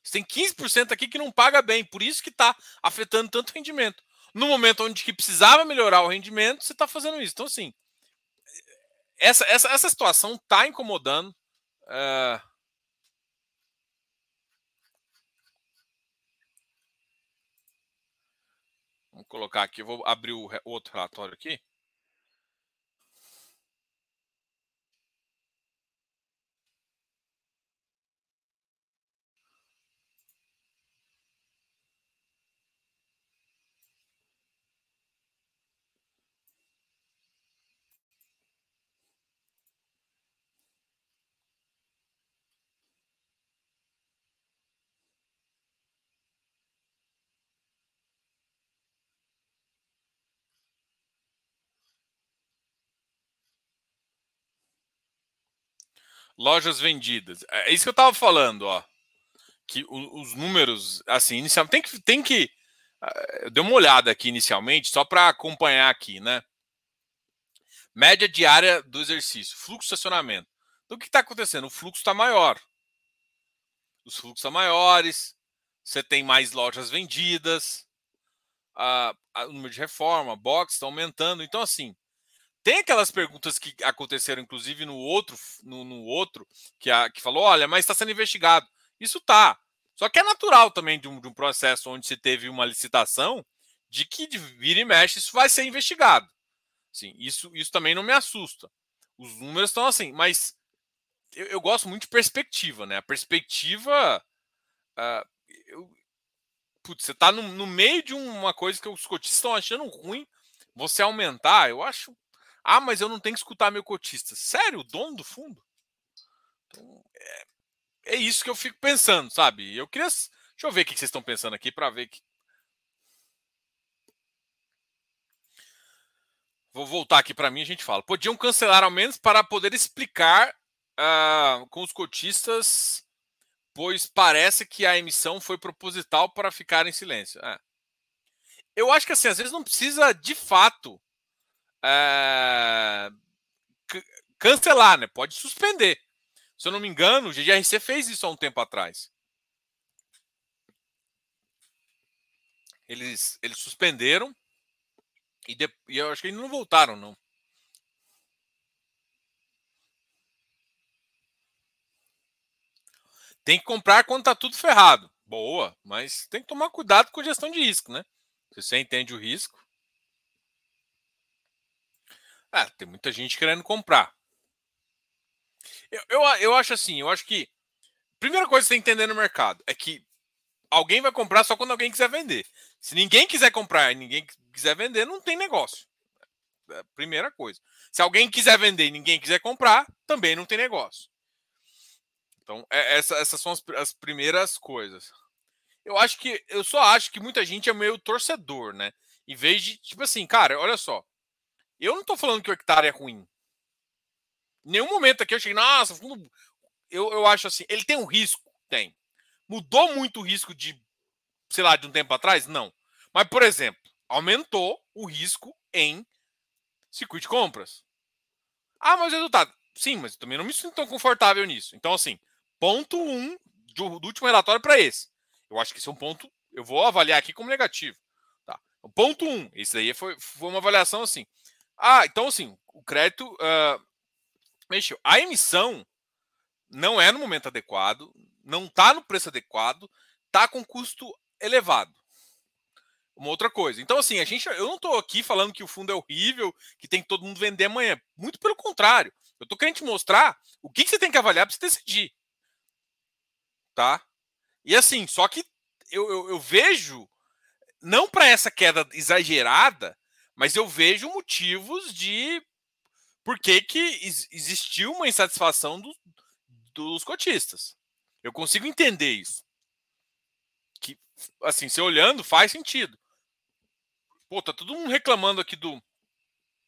Você tem 15% aqui que não paga bem, por isso que está afetando tanto o rendimento. No momento onde que precisava melhorar o rendimento, você está fazendo isso. Então, assim, essa, essa, essa situação está incomodando. Uh, Vamos colocar aqui, eu vou abrir o outro relatório aqui. Lojas vendidas. É isso que eu estava falando, ó. Que os números, assim, inicialmente tem que, tem que ah, eu dei uma olhada aqui inicialmente, só para acompanhar aqui, né? Média diária do exercício, fluxo de estacionamento. Então, o que está acontecendo? O fluxo está maior. Os fluxos são maiores, você tem mais lojas vendidas, a, a, o número de reforma, box está aumentando. Então, assim, tem aquelas perguntas que aconteceram, inclusive, no outro, no, no outro, que, a, que falou: olha, mas está sendo investigado. Isso tá. Só que é natural também de um, de um processo onde se teve uma licitação de que de vira e mexe isso vai ser investigado. Sim, isso, isso também não me assusta. Os números estão assim, mas eu, eu gosto muito de perspectiva, né? A perspectiva. Uh, eu, putz, você está no, no, meio de uma coisa que os cotistas estão achando ruim, você aumentar, eu acho. Ah, mas eu não tenho que escutar meu cotista. Sério, o dono do fundo? Então, é, é isso que eu fico pensando, sabe? Eu queria. Deixa eu ver o que vocês estão pensando aqui para ver que. Vou voltar aqui para mim e a gente fala. Podiam cancelar ao menos para poder explicar uh, com os cotistas, pois parece que a emissão foi proposital para ficar em silêncio. É. Eu acho que assim, às vezes não precisa de fato uh, cancelar, né? Pode suspender. Se eu não me engano, o GGRC fez isso há um tempo atrás. Eles, eles suspenderam e, de, e eu acho que eles não voltaram, não. Tem que comprar quando tá tudo ferrado. Boa, mas tem que tomar cuidado com a gestão de risco, né? Se você entende o risco. Ah, tem muita gente querendo comprar. Eu, eu, eu acho assim, eu acho que. Primeira coisa que você tem que entender no mercado é que alguém vai comprar só quando alguém quiser vender. Se ninguém quiser comprar e ninguém quiser vender, não tem negócio. É primeira coisa. Se alguém quiser vender e ninguém quiser comprar, também não tem negócio. Então, é, essa, essas são as, as, primeiras coisas. Eu acho que. Eu só acho que muita gente é meio torcedor, né? Em vez de, tipo assim, cara, olha só. Eu não tô falando que o hectare é ruim. Em nenhum momento aqui eu cheguei, nossa, fundo. Eu, eu acho assim, ele tem um risco? Tem. Mudou muito o risco de, sei lá, de um tempo atrás? Não. Mas, por exemplo, aumentou o risco em circuito de compras. Ah, mas o resultado. Sim, mas também não me sinto tão confortável nisso. Então, assim, ponto um do, do último relatório para esse. Eu acho que esse é um ponto. Eu vou avaliar aqui como negativo. Tá? Ponto um. Esse aí foi, foi uma avaliação assim. Ah, então, assim, o crédito. Uh, mexeu. A emissão não é no momento adequado, não está no preço adequado, está com custo elevado. Uma outra coisa. Então, assim, a gente, eu não estou aqui falando que o fundo é horrível, que tem que todo mundo vender amanhã. Muito pelo contrário. Eu estou querendo te mostrar o que, que você tem que avaliar para você decidir. Tá? E assim, só que eu, eu, eu vejo, não para essa queda exagerada, mas eu vejo motivos de por que, que existiu uma insatisfação do, dos cotistas. Eu consigo entender isso. Que, assim, se olhando, faz sentido. Pô, tá todo mundo reclamando aqui do,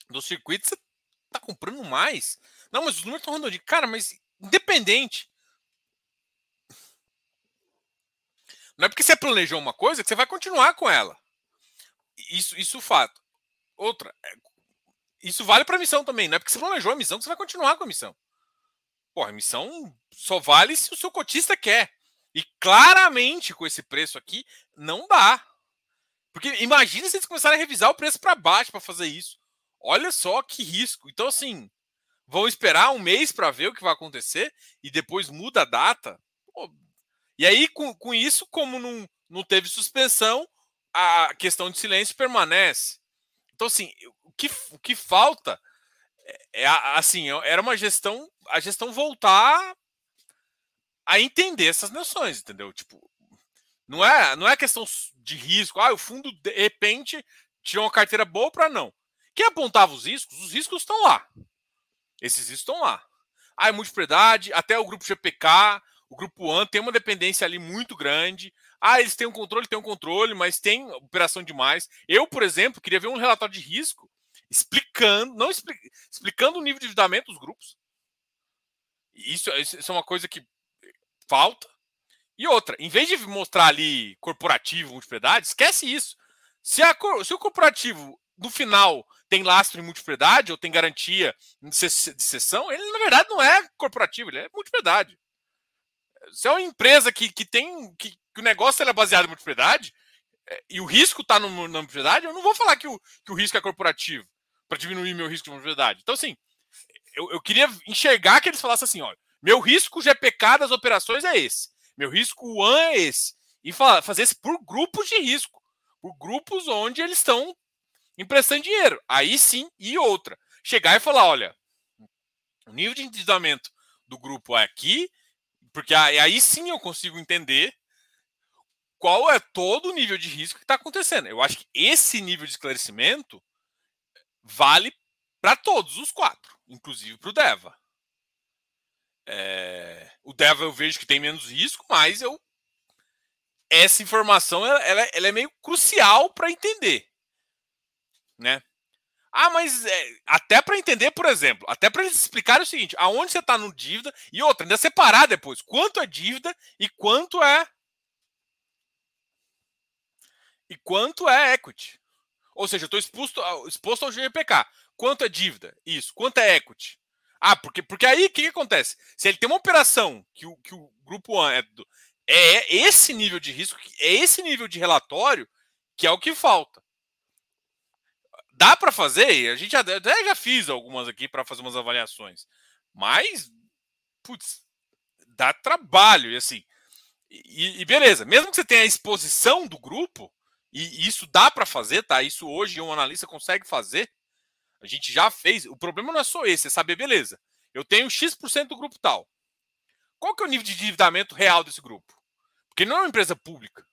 do circuito, você tá comprando mais? Não, mas os números estão redondinhos. Cara, mas independente. Não é porque você planejou uma coisa que você vai continuar com ela. Isso, isso é fato. Outra, é, isso vale para missão também, não é porque você planejou a missão que você vai continuar com a missão. Pô, a missão só vale se o seu cotista quer. E claramente com esse preço aqui, não dá. Porque imagina se eles começarem a revisar o preço para baixo para fazer isso. Olha só que risco. Então, assim, vão esperar um mês para ver o que vai acontecer e depois muda a data. Pô, e aí, com, com isso, como não, não teve suspensão, a questão de silêncio permanece. Então, assim, que, o que falta é, é assim, é, era uma gestão, a gestão voltar a entender essas noções, entendeu? Tipo, não é, não é questão de risco, ah, o fundo de repente tirou uma carteira boa para não. Quem apontava os riscos, os riscos estão lá. Esses riscos estão lá. Ah, é multipropriedade, até o grupo GPK, o grupo AN tem uma dependência ali muito grande. Ah, eles têm um controle, tem um controle, mas tem operação demais. Eu, por exemplo, queria ver um relatório de risco explicando, não explicando o nível de endividamento dos grupos. Isso, isso é uma coisa que falta. E outra, em vez de mostrar ali corporativo, multipropriedade, esquece isso. Se, a, se o corporativo, no final, tem lastro em multipropriedade ou tem garantia de cessão, ele, na verdade, não é corporativo, ele é multipropriedade. Se é uma empresa que, que tem. Que, que o negócio é baseado em multipropriedade, é, e o risco está na multipropriedade, eu não vou falar que o, que o risco é corporativo para diminuir meu risco de multipropriedade. Então, assim, eu, eu queria enxergar que eles falassem assim: olha, meu risco GPK das operações é esse, meu risco ONE é esse. E fazer isso por grupos de risco, por grupos onde eles estão emprestando dinheiro. Aí sim, e outra. Chegar e falar: olha, o nível de endividamento do grupo é aqui, porque aí sim eu consigo entender qual é todo o nível de risco que está acontecendo. Eu acho que esse nível de esclarecimento vale para todos os quatro, inclusive para o Deva. É... O Deva eu vejo que tem menos risco, mas eu essa informação ela, ela, ela é meio crucial para entender, né? Ah, mas é, até para entender, por exemplo, até para eles explicarem o seguinte: aonde você está no dívida e outra, ainda separar depois quanto é dívida e quanto é e quanto é equity. Ou seja, eu estou exposto, exposto ao GPK. Quanto é dívida? Isso. Quanto é equity? Ah, porque, porque aí o que, que, acontece? Se ele tem uma operação que o, que o grupo 1 é, é esse nível de risco, é esse nível de relatório que é o que falta. Dá para fazer, a gente até já fiz algumas aqui para fazer umas avaliações, mas, putz, dá trabalho, e assim. E, e beleza, mesmo que você tenha a exposição do grupo, e isso dá para fazer, tá? Isso hoje um analista consegue fazer. A gente já fez. O problema não é só esse, é saber, beleza. Eu tenho X% do grupo tal. Qual que é o nível de endividamento real desse grupo? Porque não é uma empresa pública.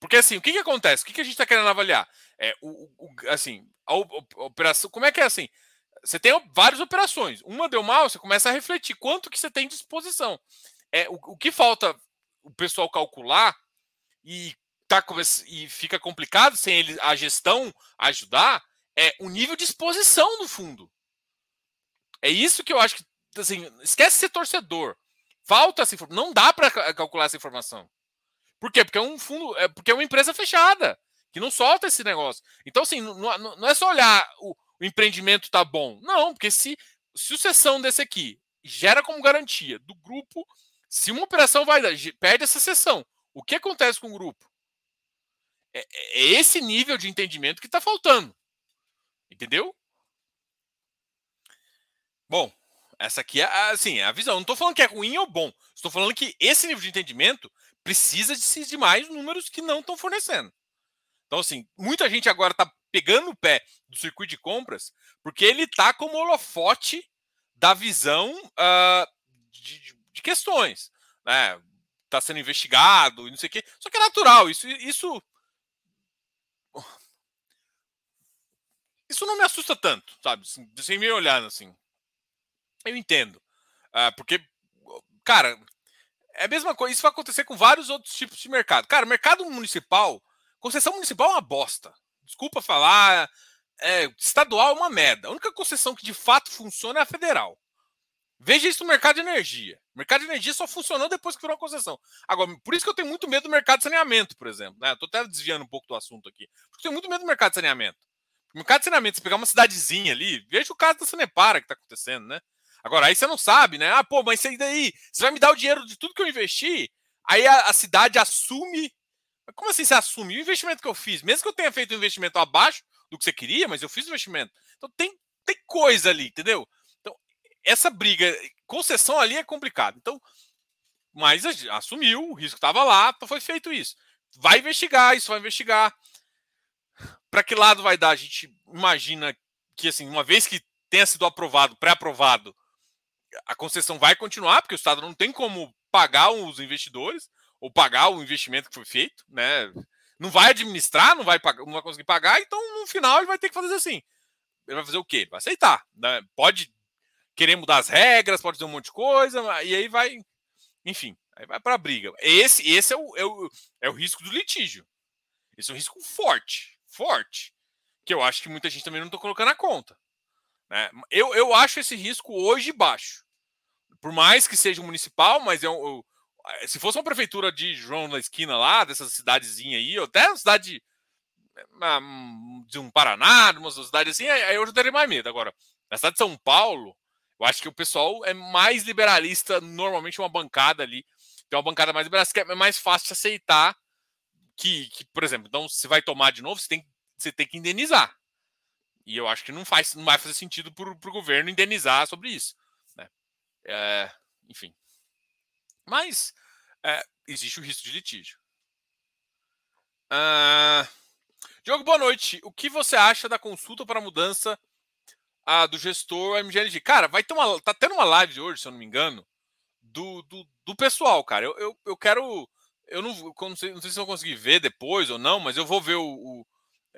Porque assim, o que, que acontece? O que, que a gente está querendo avaliar? É, o, o assim, a, operação. Como é que é assim? Você tem várias operações. Uma deu mal, você começa a refletir quanto que você tem de disposição. É, o, o que falta o pessoal calcular e, tá, e fica complicado sem ele, a gestão ajudar, é o nível de exposição do fundo. É isso que eu acho que. Assim, esquece ser torcedor. Falta essa informação. Não dá para calcular essa informação. Por quê? Porque é um fundo. É porque é uma empresa fechada que não solta esse negócio. Então, assim, não, não é só olhar o, o empreendimento tá bom. Não, porque se, se o sessão desse aqui gera como garantia do grupo, se uma operação vai perde essa sessão, o que acontece com o grupo? É, é esse nível de entendimento que está faltando. Entendeu? Bom, essa aqui é assim, é a visão. Não estou falando que é ruim ou bom. Estou falando que esse nível de entendimento precisa de, de mais números que não estão fornecendo. Então, assim, muita gente agora está pegando o pé do circuito de compras porque ele está como holofote da visão uh, de, de, questões. Né? está sendo investigado e não sei o quê. Só que é natural, isso, isso. Isso não me assusta tanto, sabe? Assim, sem me olhando assim. Eu entendo. Uh, porque, cara, é a mesma coisa. Isso vai acontecer com vários outros tipos de mercado. Cara, mercado municipal, concessão municipal é uma bosta. Desculpa falar. É, estadual é uma merda. A única concessão que de fato funciona é a federal. Veja isso no mercado de energia. O mercado de energia só funcionou depois que virou uma concessão. Agora, por isso que eu tenho muito medo do mercado de saneamento, por exemplo. Né? Estou até desviando um pouco do assunto aqui. Porque eu tenho muito medo do mercado de saneamento. O mercado de saneamento, se pegar uma cidadezinha ali, veja o caso da Sanepara que está acontecendo, né? Agora, aí você não sabe, né? Ah, pô, mas aí daí, você vai me dar o dinheiro de tudo que eu investi? Aí a, a cidade assume. Como assim você assume? O investimento que eu fiz, mesmo que eu tenha feito um investimento abaixo do que você queria, mas eu fiz o investimento. Então tem, tem coisa ali, entendeu? essa briga, concessão ali é complicado. Então, mas assumiu, o risco estava lá, então foi feito isso. Vai investigar, isso vai investigar. Para que lado vai dar? A gente imagina que, assim, uma vez que tenha sido aprovado, pré-aprovado, a concessão vai continuar, porque o Estado não tem como pagar os investidores ou pagar o investimento que foi feito, né? Não vai administrar, não vai, pagar, não vai conseguir pagar, então no final ele vai ter que fazer assim. Ele vai fazer o quê? Vai aceitar. Né? Pode querer mudar as regras, pode ter um monte de coisa, e aí vai, enfim, aí vai para a briga. Esse, esse é, o, é, o, é o risco do litígio. Esse é um risco forte, forte, que eu acho que muita gente também não está colocando na conta. Né? Eu, eu acho esse risco hoje baixo. Por mais que seja municipal, mas eu, eu, se fosse uma prefeitura de João na esquina lá, dessa cidadezinha aí, ou até uma cidade de um Paraná, de uma cidade assim, aí eu já teria mais medo. Agora, na cidade de São Paulo, eu acho que o pessoal é mais liberalista, normalmente uma bancada ali, tem uma bancada mais liberalista, que é mais fácil de aceitar que, que por exemplo, então se vai tomar de novo, você tem, você tem que indenizar. E eu acho que não, faz, não vai fazer sentido para o governo indenizar sobre isso. Né? É, enfim. Mas é, existe o risco de litígio. Uh, Diogo, boa noite. O que você acha da consulta para mudança uh, do gestor MGLG? Cara, vai ter uma. Tá tendo uma live hoje, se eu não me engano, do, do, do pessoal, cara. Eu, eu, eu quero. Eu não, não, sei, não sei se eu vou conseguir ver depois ou não, mas eu vou ver o, o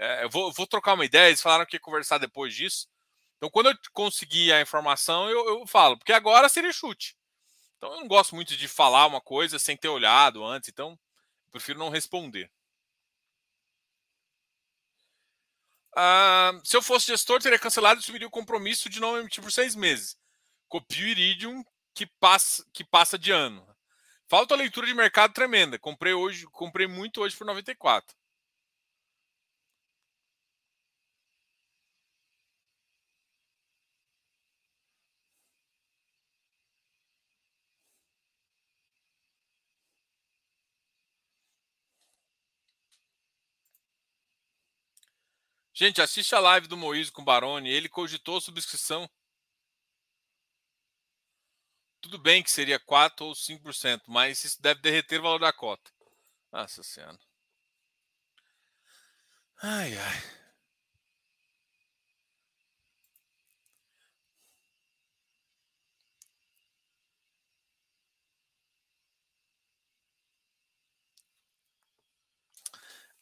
é, eu, vou, vou trocar uma ideia. Eles falaram que ia conversar depois disso. Então, quando eu conseguir a informação, eu, eu falo, porque agora seria chute. Então, eu não gosto muito de falar uma coisa sem ter olhado antes, então prefiro não responder. Ah, se eu fosse gestor, teria cancelado e subiria o compromisso de não emitir por seis meses. Copio Iridium que passa, que passa de ano. Falta leitura de mercado tremenda. Comprei hoje, comprei muito hoje por 94. Gente, assiste a live do Moisés com o Baroni. Ele cogitou subscrição. Tudo bem que seria 4 ou 5%, mas isso deve derreter o valor da cota. Nossa Senhora. Ai, ai.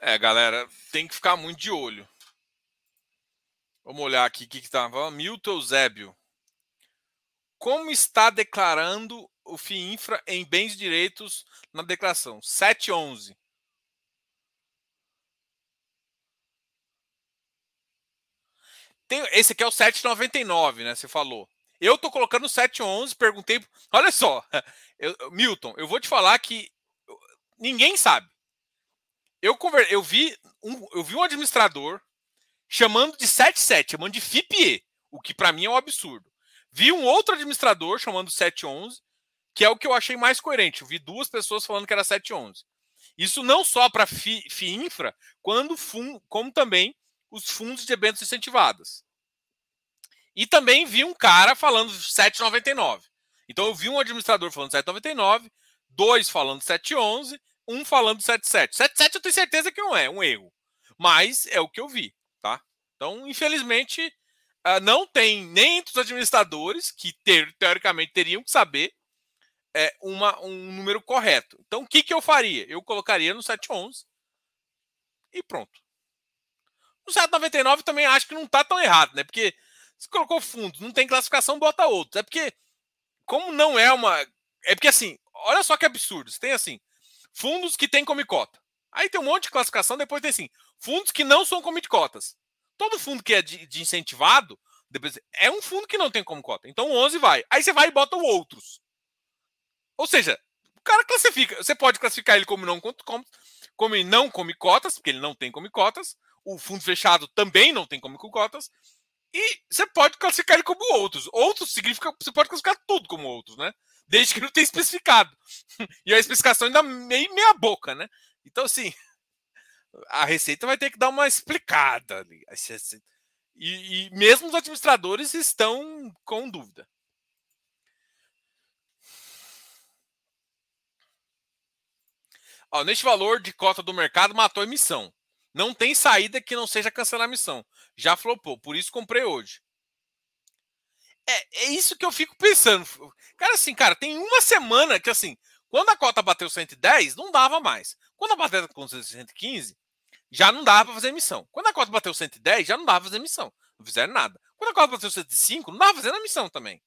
É, galera, tem que ficar muito de olho. Vamos olhar aqui o que estava. Milton Eusébio. Como está declarando o FIINFRA em bens e direitos na declaração? 711. Tem, esse aqui é o 799, né? Você falou. Eu tô colocando 711, perguntei. Olha só, eu, Milton, eu vou te falar que ninguém sabe. Eu, conver, eu, vi um, eu vi um administrador chamando de 77, chamando de FIPE, o que para mim é um absurdo. Vi um outro administrador chamando 711, que é o que eu achei mais coerente. Eu vi duas pessoas falando que era 711. Isso não só para FIINFRA, quando fun, como também os fundos de eventos incentivadas. E também vi um cara falando 799. Então eu vi um administrador falando 799, dois falando 711, um falando 77. 77 eu tenho certeza que não é um erro, mas é o que eu vi. Então, infelizmente, ah, não tem nem entre os administradores, que teoricamente teriam que saber, é, uma, um número correto. Então, o que, que eu faria? Eu colocaria no 711 e pronto. No 799 também acho que não está tão errado, né? Porque se colocou fundos, não tem classificação, bota outros. É porque, como não é uma. É porque assim, olha só que absurdo. Você tem assim, fundos que tem comicota. Aí tem um monte de classificação, depois tem assim, fundos que não são comicotas. Todo fundo que é de, de incentivado, depois, é um fundo que não tem como cota. Então o 11 vai. Aí você vai e bota o outros. Ou seja, o cara classifica. Você pode classificar ele como não, como, como não come cotas, porque ele não tem come cotas. O fundo fechado também não tem como cotas. E você pode classificar ele como outros. Outros significa você pode classificar tudo como outros, né? Desde que não tenha especificado. E a especificação ainda meio meia boca, né? Então, assim, a Receita vai ter que dar uma explicada ali. E, e mesmo os administradores estão com dúvida. Ó, neste valor de cota do mercado, matou a emissão. Não tem saída que não seja cancelar a missão. Já flopou, por isso comprei hoje. É, é isso que eu fico pensando. Cara, assim, cara, tem uma semana que, assim, quando a cota bateu 110, não dava mais. Quando a bateu com 115, já não dava para fazer emissão. Quando a cota bateu 110, já não dava para fazer emissão. Não fizeram nada. Quando a cota bateu 105, não dava fazendo a emissão também.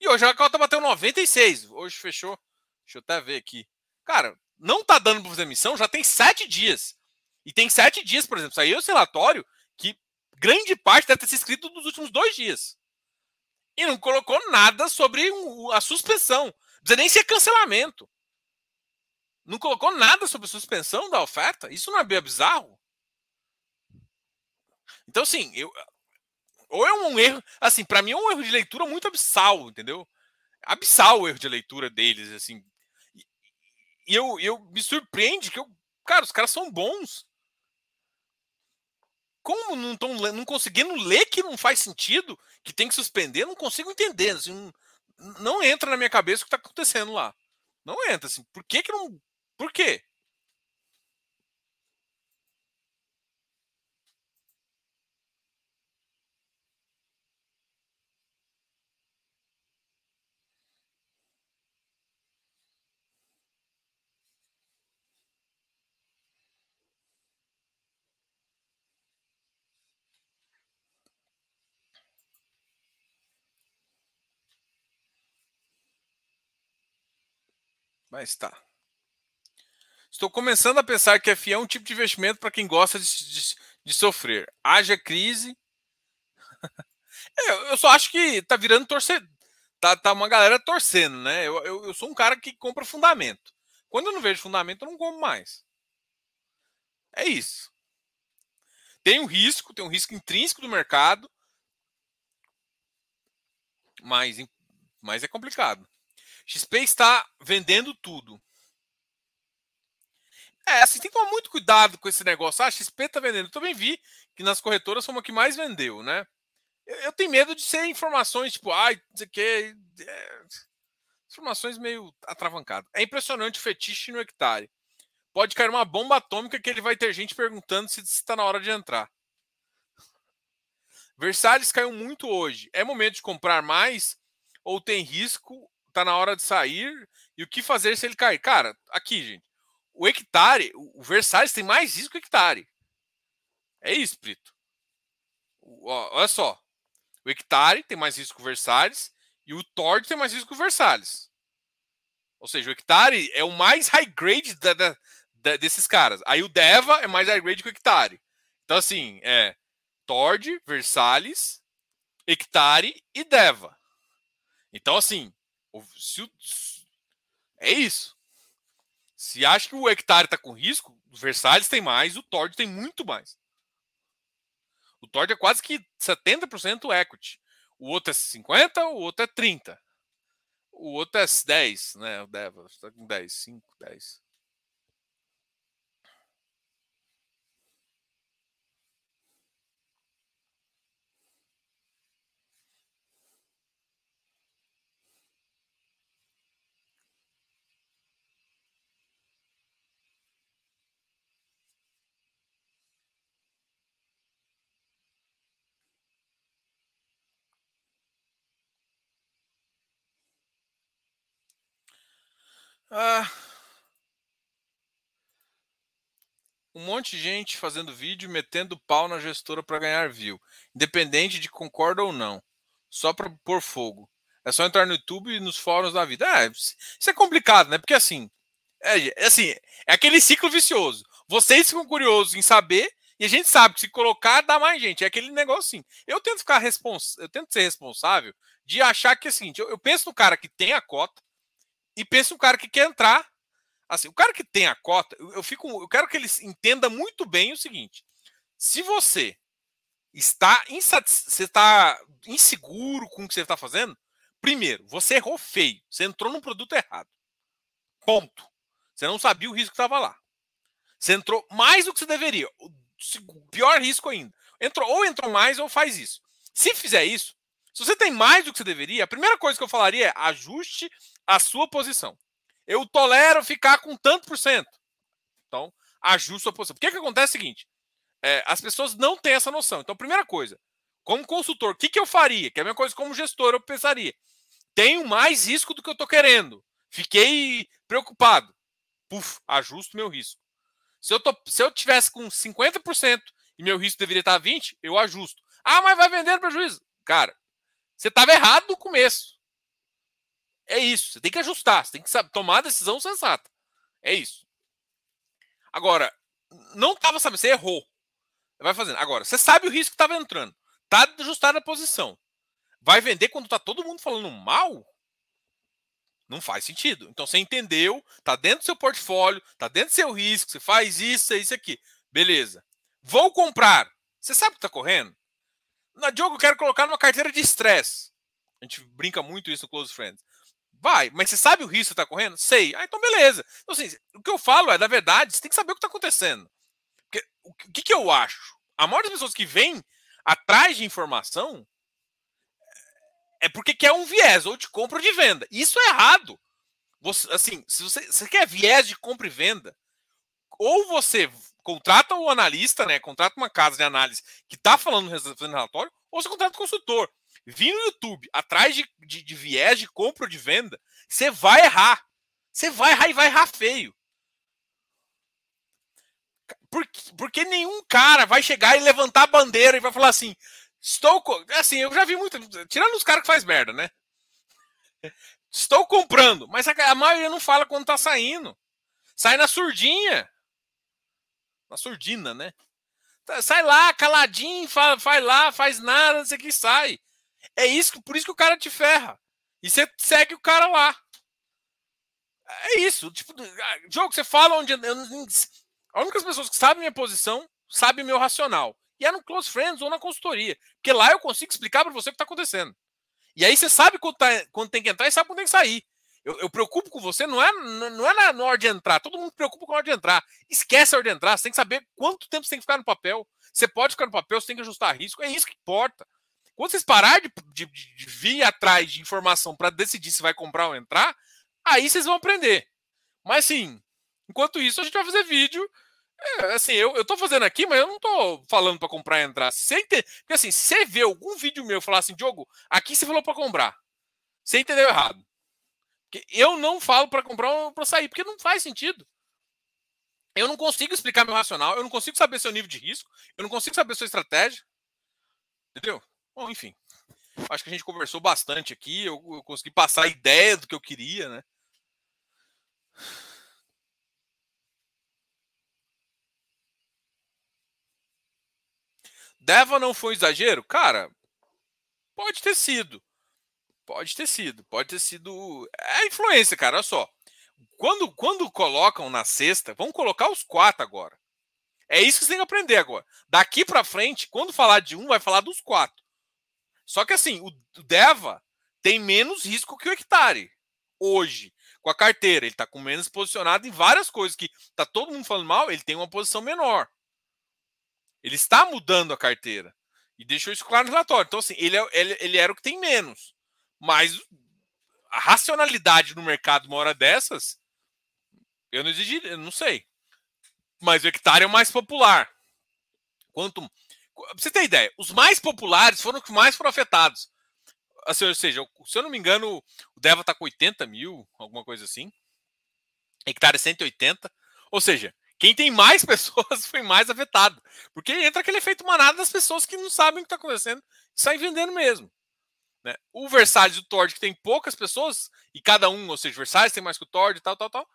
E hoje a cota bateu 96. Hoje fechou. Deixa eu até ver aqui. Cara, não tá dando para fazer emissão já tem sete dias. E tem sete dias, por exemplo, saiu esse relatório que grande parte deve ter sido escrito nos últimos dois dias. E não colocou nada sobre a suspensão. Precisa nem ser cancelamento. Não colocou nada sobre suspensão da oferta. Isso não é bizarro? Então, assim, eu, ou é um erro, assim, para mim é um erro de leitura muito abissal, entendeu? Abissal o erro de leitura deles, assim. E eu, eu me surpreende que eu, cara, os caras são bons. Como não estão não conseguindo ler que não faz sentido, que tem que suspender, não consigo entender, assim, não, não entra na minha cabeça o que está acontecendo lá. Não entra, assim. Por que que não, por quê? Mas tá. Estou começando a pensar que FI é um tipo de investimento para quem gosta de, de, de, sofrer. Haja crise. é, eu só acho que tá virando torcer. Tá, tá uma galera torcendo, né? Eu, eu, eu, sou um cara que compra fundamento. Quando eu não vejo fundamento, eu não como mais. É isso. Tem um risco, tem um risco intrínseco do mercado. Mas, mas é complicado. XP está vendendo tudo. É, assim, tem que tomar muito cuidado com esse negócio. Ah, XP está vendendo. Eu também vi que nas corretoras foi uma que mais vendeu, né? Eu, eu tenho medo de ser informações tipo, ai, não sei o que. É, informações meio atravancadas. É impressionante o fetiche no hectare. Pode cair uma bomba atômica que ele vai ter gente perguntando se está na hora de entrar. Versalhes caiu muito hoje. É momento de comprar mais ou tem risco tá na hora de sair. E o que fazer se ele cair? Cara, aqui, gente. O hectare, o Versalhes tem mais risco que o hectare. É isso, Brito. Olha só. O hectare tem mais risco que o Versalhes e o Tord tem mais risco que o Versalhes. Ou seja, o hectare é o mais high grade da, da, da, desses caras. Aí o Deva é mais high grade que o hectare. Então, assim, é Tord, Versalhes, hectare e Deva. Então, assim, se é isso. Se acha que o hectare está com risco, o Versalhes tem mais, o Tord tem muito mais. O Tord é quase que 70% equity. O outro é 50, o outro é 30. O outro é 10, né? O Deva está com 10, 5, 10. Ah, um monte de gente fazendo vídeo metendo pau na gestora para ganhar view, independente de concorda ou não, só para pôr fogo. É só entrar no YouTube e nos fóruns da vida. É, isso é complicado, né? Porque assim, é, é assim, é aquele ciclo vicioso. Vocês ficam curiosos em saber e a gente sabe que se colocar dá mais gente. É aquele negócio assim. Eu tento ficar respons... eu tento ser responsável de achar que seguinte, eu, eu penso no cara que tem a cota, e pensa um cara que quer entrar. Assim, o cara que tem a cota, eu, eu fico, eu quero que ele entenda muito bem o seguinte: se você está você está inseguro com o que você está fazendo, primeiro, você errou feio, você entrou num produto errado. Ponto. Você não sabia o risco que estava lá. Você entrou mais do que você deveria. O pior risco ainda. Entrou ou entrou mais ou faz isso. Se fizer isso, se você tem mais do que você deveria, a primeira coisa que eu falaria é ajuste a sua posição. Eu tolero ficar com tanto por cento. Então, ajuste a posição. Porque que acontece é o seguinte: é, as pessoas não têm essa noção. Então, primeira coisa, como consultor, o que, que eu faria? Que é a mesma coisa como gestor, eu pensaria. Tenho mais risco do que eu estou querendo. Fiquei preocupado. Puf, ajusto meu risco. Se eu, tô, se eu tivesse com 50% e meu risco deveria estar 20%, eu ajusto. Ah, mas vai vender prejuízo. Cara, você estava errado no começo. É isso. Você tem que ajustar, você tem que tomar a decisão sensata. É isso. Agora, não estava sabendo, você errou. Vai fazendo. Agora, você sabe o risco que estava entrando. Está ajustada a posição. vai vender quando tá todo mundo falando mal? Não faz sentido. Então você entendeu, tá dentro do seu portfólio, tá dentro do seu risco, você faz isso, isso aqui. Beleza. Vou comprar. Você sabe o que tá correndo? Na Diogo, eu quero colocar numa carteira de estresse. A gente brinca muito isso no Close Friends. Vai, mas você sabe o risco que está correndo? Sei. Ah, então beleza. Então, assim, o que eu falo é, da verdade, você tem que saber o que está acontecendo. Porque, o que, que eu acho? A maioria das pessoas que vem atrás de informação é porque quer um viés, ou de compra ou de venda. Isso é errado. Você, assim, se você, você quer viés de compra e venda, ou você contrata o analista, né? Contrata uma casa de análise que está falando no relatório, ou você contrata o consultor vir no YouTube atrás de, de, de viés de compra ou de venda, você vai errar. Você vai errar e vai errar feio. Porque, porque nenhum cara vai chegar e levantar a bandeira e vai falar assim: estou. Assim, eu já vi muito. Tirando os caras que faz merda, né? Estou comprando. Mas a, maioria não fala quando tá saindo. Sai na surdinha. Na surdina, né? Sai lá, caladinho, faz, faz lá, faz nada, não sei o que sai. É isso, por isso que o cara te ferra. E você segue o cara lá. É isso. Tipo, jogo, você fala onde. A única pessoas que sabem minha posição sabem meu racional. E é no Close Friends ou na consultoria. Porque lá eu consigo explicar para você o que está acontecendo. E aí você sabe quando, tá, quando, tem que entrar e sabe quando tem que sair. Eu, eu preocupo com você, não é, não é na, na hora de entrar. Todo mundo preocupa com a hora de entrar. Esquece a hora de entrar. Você tem que saber quanto tempo você tem que ficar no papel. Você pode ficar no papel, você tem que ajustar risco. É isso que importa. Quando vocês pararem de, de, de vir atrás de informação para decidir se vai comprar ou entrar, aí vocês vão aprender. Mas sim, enquanto isso, a gente vai fazer vídeo. É, assim, eu, eu tô fazendo aqui, mas eu não tô falando para comprar e entrar. Você entende? Porque assim, se você vê algum vídeo meu falar assim, Diogo, aqui você falou para comprar. Você entendeu errado. Porque eu não falo para comprar ou para sair, porque não faz sentido. Eu não consigo explicar meu racional, eu não consigo saber seu nível de risco, eu não consigo saber sua estratégia. Entendeu? Bom, enfim. Acho que a gente conversou bastante aqui. Eu, eu consegui passar a ideia do que eu queria, né? Deva não foi um exagero? Cara, pode ter sido. Pode ter sido. Pode ter sido. É influência, cara. Olha só. Quando, quando colocam na sexta, vamos colocar os quatro agora. É isso que você tem que aprender agora. Daqui para frente, quando falar de um, vai falar dos quatro. Só que assim, o Deva tem menos risco que o hectare hoje. Com a carteira, ele está com menos posicionado em várias coisas que tá todo mundo falando mal, ele tem uma posição menor. Ele está mudando a carteira. E deixou isso claro no relatório. Então, assim, ele, é, ele, ele era o que tem menos. Mas a racionalidade no mercado uma hora dessas, eu não exigiria, eu não sei. Mas o hectare é o mais popular. Quanto Pra você ter ideia, os mais populares foram os que mais foram afetados. Assim, ou seja, se eu não me engano, o Deva tá com 80 mil, alguma coisa assim. Hectare 180. Ou seja, quem tem mais pessoas foi mais afetado. Porque entra aquele efeito manada das pessoas que não sabem o que está acontecendo e saem vendendo mesmo. Né? O Versalhes e o Tord, que tem poucas pessoas, e cada um, ou seja, o Versalhes tem mais que o Tord e tal, tal, tal.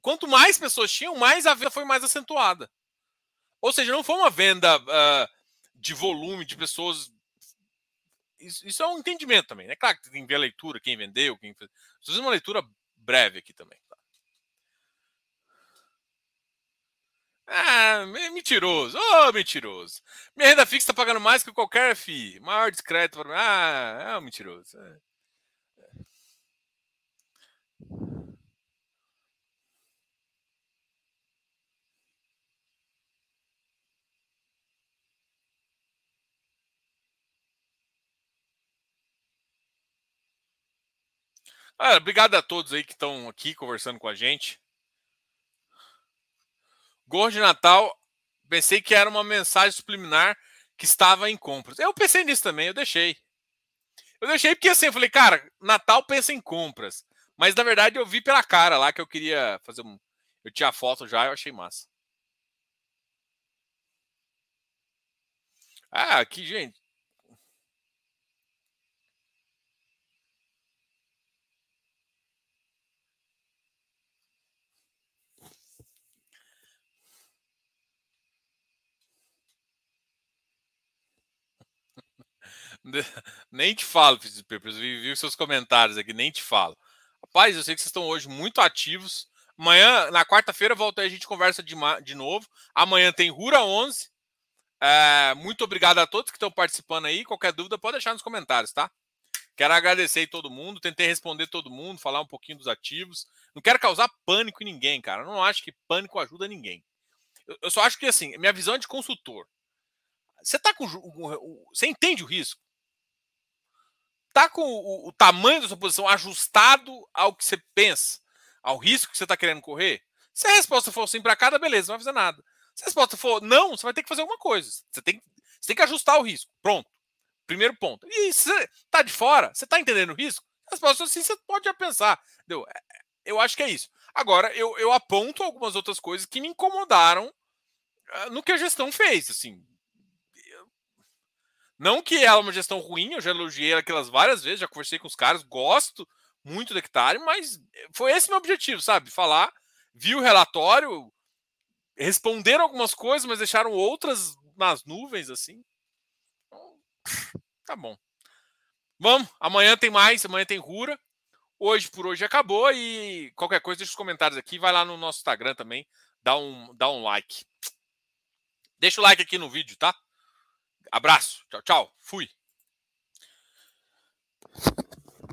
Quanto mais pessoas tinham, mais a venda foi mais acentuada. Ou seja, não foi uma venda uh, de volume de pessoas. Isso, isso, é um entendimento também. Né? claro que tem que ver a leitura, quem vendeu, quem fez. Fazendo uma leitura breve aqui também. Tá? Ah, mentiroso. Ô, oh, mentiroso. Minha renda fixa está pagando mais que qualquer FI. Maior discreto. Ah, é um mentiroso. É. Ah, obrigado a todos aí que estão aqui conversando com a gente. Gorro de Natal, pensei que era uma mensagem subliminar que estava em compras. Eu pensei nisso também, eu deixei. Eu deixei porque assim, eu falei, cara, Natal pensa em compras. Mas na verdade eu vi pela cara lá que eu queria fazer um. Eu tinha a foto já, eu achei massa. Ah, aqui, gente. nem te falo, Papers. Vi, vi seus comentários aqui, nem te falo. Rapaz, eu sei que vocês estão hoje muito ativos. Amanhã, na quarta-feira, volta aí, a gente conversa de, de novo. Amanhã tem Rura 11. É, muito obrigado a todos que estão participando aí. Qualquer dúvida, pode deixar nos comentários, tá? Quero agradecer todo mundo, tentei responder todo mundo, falar um pouquinho dos ativos. Não quero causar pânico em ninguém, cara. Não acho que pânico ajuda ninguém. Eu, eu só acho que, assim, minha visão é de consultor. Você tá com. Você entende o risco? Tá com o, o tamanho da sua posição ajustado ao que você pensa, ao risco que você está querendo correr? Se a resposta for sim para cada, beleza, não vai fazer nada. Se a resposta for não, você vai ter que fazer alguma coisa. Você tem, você tem que ajustar o risco. Pronto. Primeiro ponto. E se você está de fora, você está entendendo o risco? A resposta sim, você pode já pensar. Entendeu? É, eu acho que é isso. Agora, eu, eu aponto algumas outras coisas que me incomodaram uh, no que a gestão fez. Assim, não que ela é uma gestão ruim, eu já elogiei aquelas várias vezes, já conversei com os caras, gosto muito do hectare, mas foi esse meu objetivo, sabe? Falar, vi o relatório, responderam algumas coisas, mas deixaram outras nas nuvens, assim. Tá bom. Vamos, amanhã tem mais, amanhã tem Rura. Hoje por hoje acabou e qualquer coisa deixa os comentários aqui, vai lá no nosso Instagram também, dá um, dá um like. Deixa o like aqui no vídeo, tá? Abraço. Tchau, tchau. Fui.